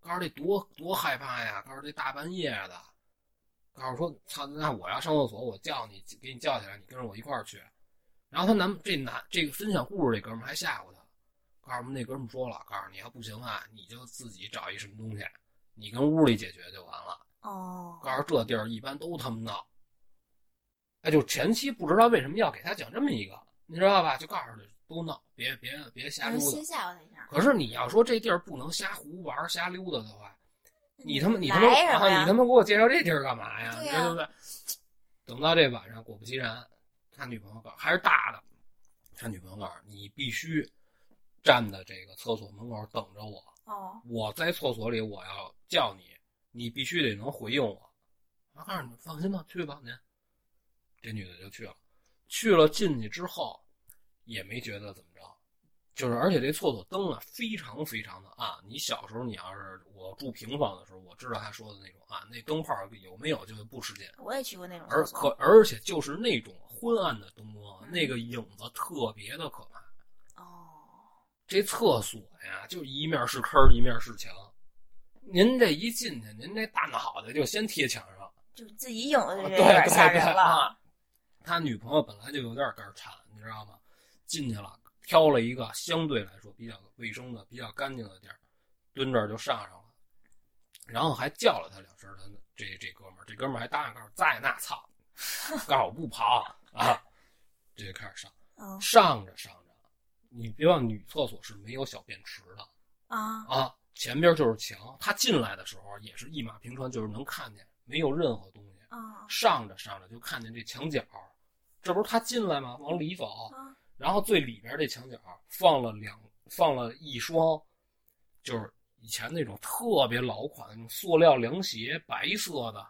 告诉这多多害怕呀，告诉这大半夜的，告诉说操，那我要上厕所，我叫你给你叫起来，你跟着我一块儿去。然后他男这男这个分享故事这哥们还吓唬他，告诉我们那哥们说了，告诉你要不行啊，你就自己找一什么东西，你跟屋里解决就完了。哦，告诉这地儿一般都他妈闹，哎，就前期不知道为什么要给他讲这么一个，你知道吧？就告诉他都闹，别别别瞎溜达。先吓唬他一下。可是你要说这地儿不能瞎胡玩、瞎溜达的话，你他妈你他妈你他妈给我介绍这地儿干嘛呀？对呀对不对？等到这晚上，果不其然，他女朋友告诉还是大的，他女朋友告诉你必须站在这个厕所门口等着我，哦，我在厕所里我要叫你，你必须得能回应我。我告诉你，放心吧，去吧您。这女的就去了，去了进去之后，也没觉得怎么着，就是而且这厕所灯啊非常非常的暗。你小时候你要是我住平房的时候，我知道他说的那种暗，那灯泡有没有就不使劲。我也去过那种而可。而且就是那种昏暗的灯光，那个影子特别的可怕。哦，这厕所呀，就一面是坑，一面是墙。您这一进去，您这大脑袋就先贴墙上。就自己影子就对有点吓人了。啊！他女朋友本来就有点肝颤，你知道吗？进去了，挑了一个相对来说比较卫生的、比较干净的地儿，蹲这儿就上上了，然后还叫了他两声。他这这哥们儿，这哥们儿还答应告诉在那操，告诉我不跑啊！这就开始上，嗯上着上着，你别忘女厕所是没有小便池的啊，啊，前边就是墙。他进来的时候也是一马平川，就是能看见，没有任何东西。啊上着上着就看见这墙角，这不是他进来吗？往里走，啊然后最里边这墙角放了两放了一双，就是以前那种特别老款的那种塑料凉鞋，白色的，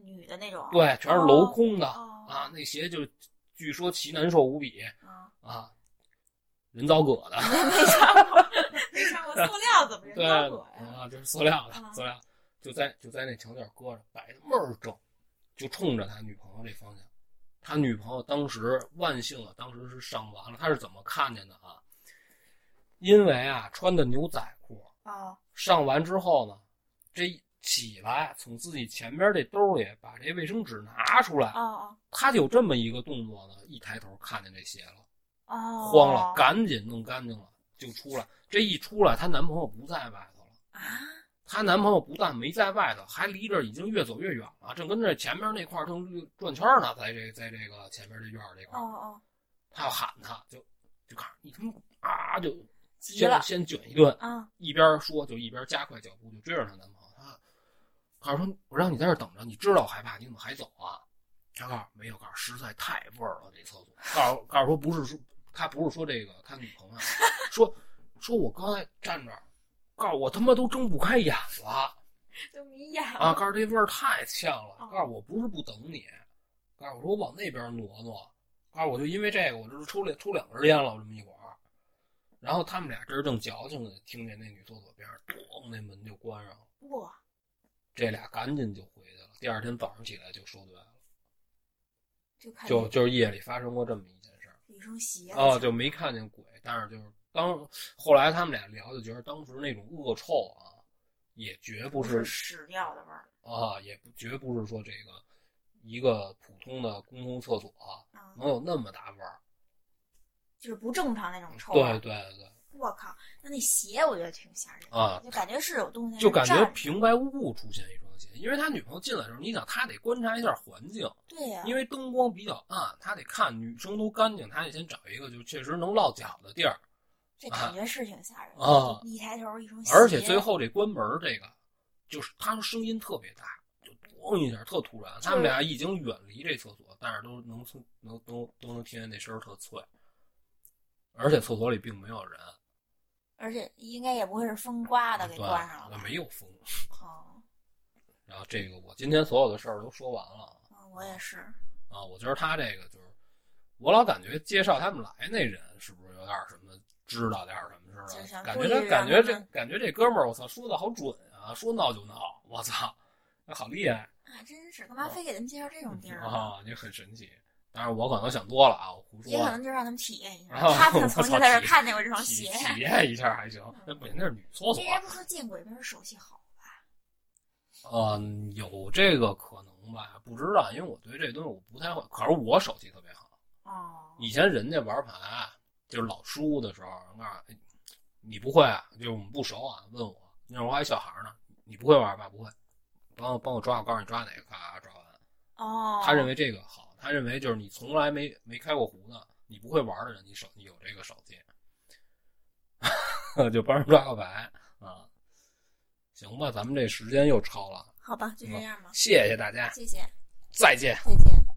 女的那种。对，全是镂空的、哦啊，那鞋就据说奇难受无比啊，啊，人造革的，没穿过，没穿过塑料怎么 人对造革呀？啊，就是塑料的，啊塑料就在就在那墙角搁着，摆的倍儿正，就冲着他女朋友这方向。他女朋友当时万幸啊，当时是上完了，他是怎么看见的啊？因为啊，穿的牛仔裤，啊上完之后呢，这起来从自己前边这兜里把这卫生纸拿出来，啊他就这么一个动作呢，一抬头看见这鞋了，啊，慌了，赶紧弄干净了就出来。这一出来，她男朋友不在外头了。啊，她男朋友不但没在外头，还离这儿已经越走越远了，正跟着前面那块儿正转圈呢，在这在这个前面这院儿这块哦儿，哦，他要喊他，就就看你他妈啊，就先先卷一顿，啊一边说就一边加快脚步就追着她男朋友。她告诉说：“我让你在这儿等着，你知道我害怕，你怎么还走啊？”他告诉没有，告诉实在太味儿了这厕所。告诉告诉说不是说他不是说这个他女朋友，说说我刚才站这儿，告诉我他妈都睁不开眼了。都迷眼啊，了。告诉这味儿太呛了，哦告诉我不是不等你，告诉我说我往那边挪挪，告诉我就因为这个，我这是抽两抽两根烟了，我这么一会儿，然后他们俩这儿正矫情呢，听见那女厕所边儿咣那门就关上了，哇，这俩赶紧就回去了，第二天早上起来就说对了，就就就是夜里发生过这么一件事儿，一双鞋哦，就没看见鬼，但是就是当后来他们俩聊，就觉得当时那种恶臭啊，也绝不不是是屎尿的味儿啊，也不绝不是说这个一个普通的公共厕所、啊，能有那么大味儿。就是不正常那种臭味对儿。对对，我靠，那那鞋我觉得挺吓人啊就感觉是有东西就感觉平白无故出现一双鞋，因为他女朋友进来的时候，你想他得观察一下环境，对呀，因为灯光比较暗，他得看女生都干净，他得先找一个就确实能落脚的地儿。这感觉是挺吓人的啊一抬头一双鞋，而且最后这关门儿这个，就是他说声音特别大，就咣一下特突然。他们俩已经远离这厕所，但是都能从能都都能听见那声儿特脆。而且厕所里并没有人，而且应该也不会是风刮的给对关上了？没有风。哦，然后这个我今天所有的事儿都说完了嗯我也是。啊，我觉得他这个就是，我老感觉介绍他们来那人是不是有点什么知道点什么似的？感觉他感觉这感觉这哥们儿，我操，说的好准啊，说闹就闹，我操，那好厉害啊，真是干嘛非给他们介绍这种地儿呢？啊，你很神奇。当然我可能想多了啊，我胡说也可能就让他们体验一下，啊他们曾经在这儿看见过这双鞋。体验一下还行，那不行，那是女厕所这。人不说见鬼，别人手气好吧？嗯，有这个可能吧？不知道，因为我对这东西我不太会。可是我手气特别好。哦，以前人家玩牌就是老输的时候，人告诉我哎你不会啊，就是我们不熟啊，问我那时候我还小孩呢，你不会玩吧？不会，帮我帮我抓，我告诉你抓哪个，咔抓完。哦，他认为这个好，他认为就是你从来没没开过胡的，你不会玩的人，你手你有这个手气，就帮人抓个牌啊。行吧，咱们这时间又超了，好吧，就这样吧，谢谢大家，谢谢，再见。再见。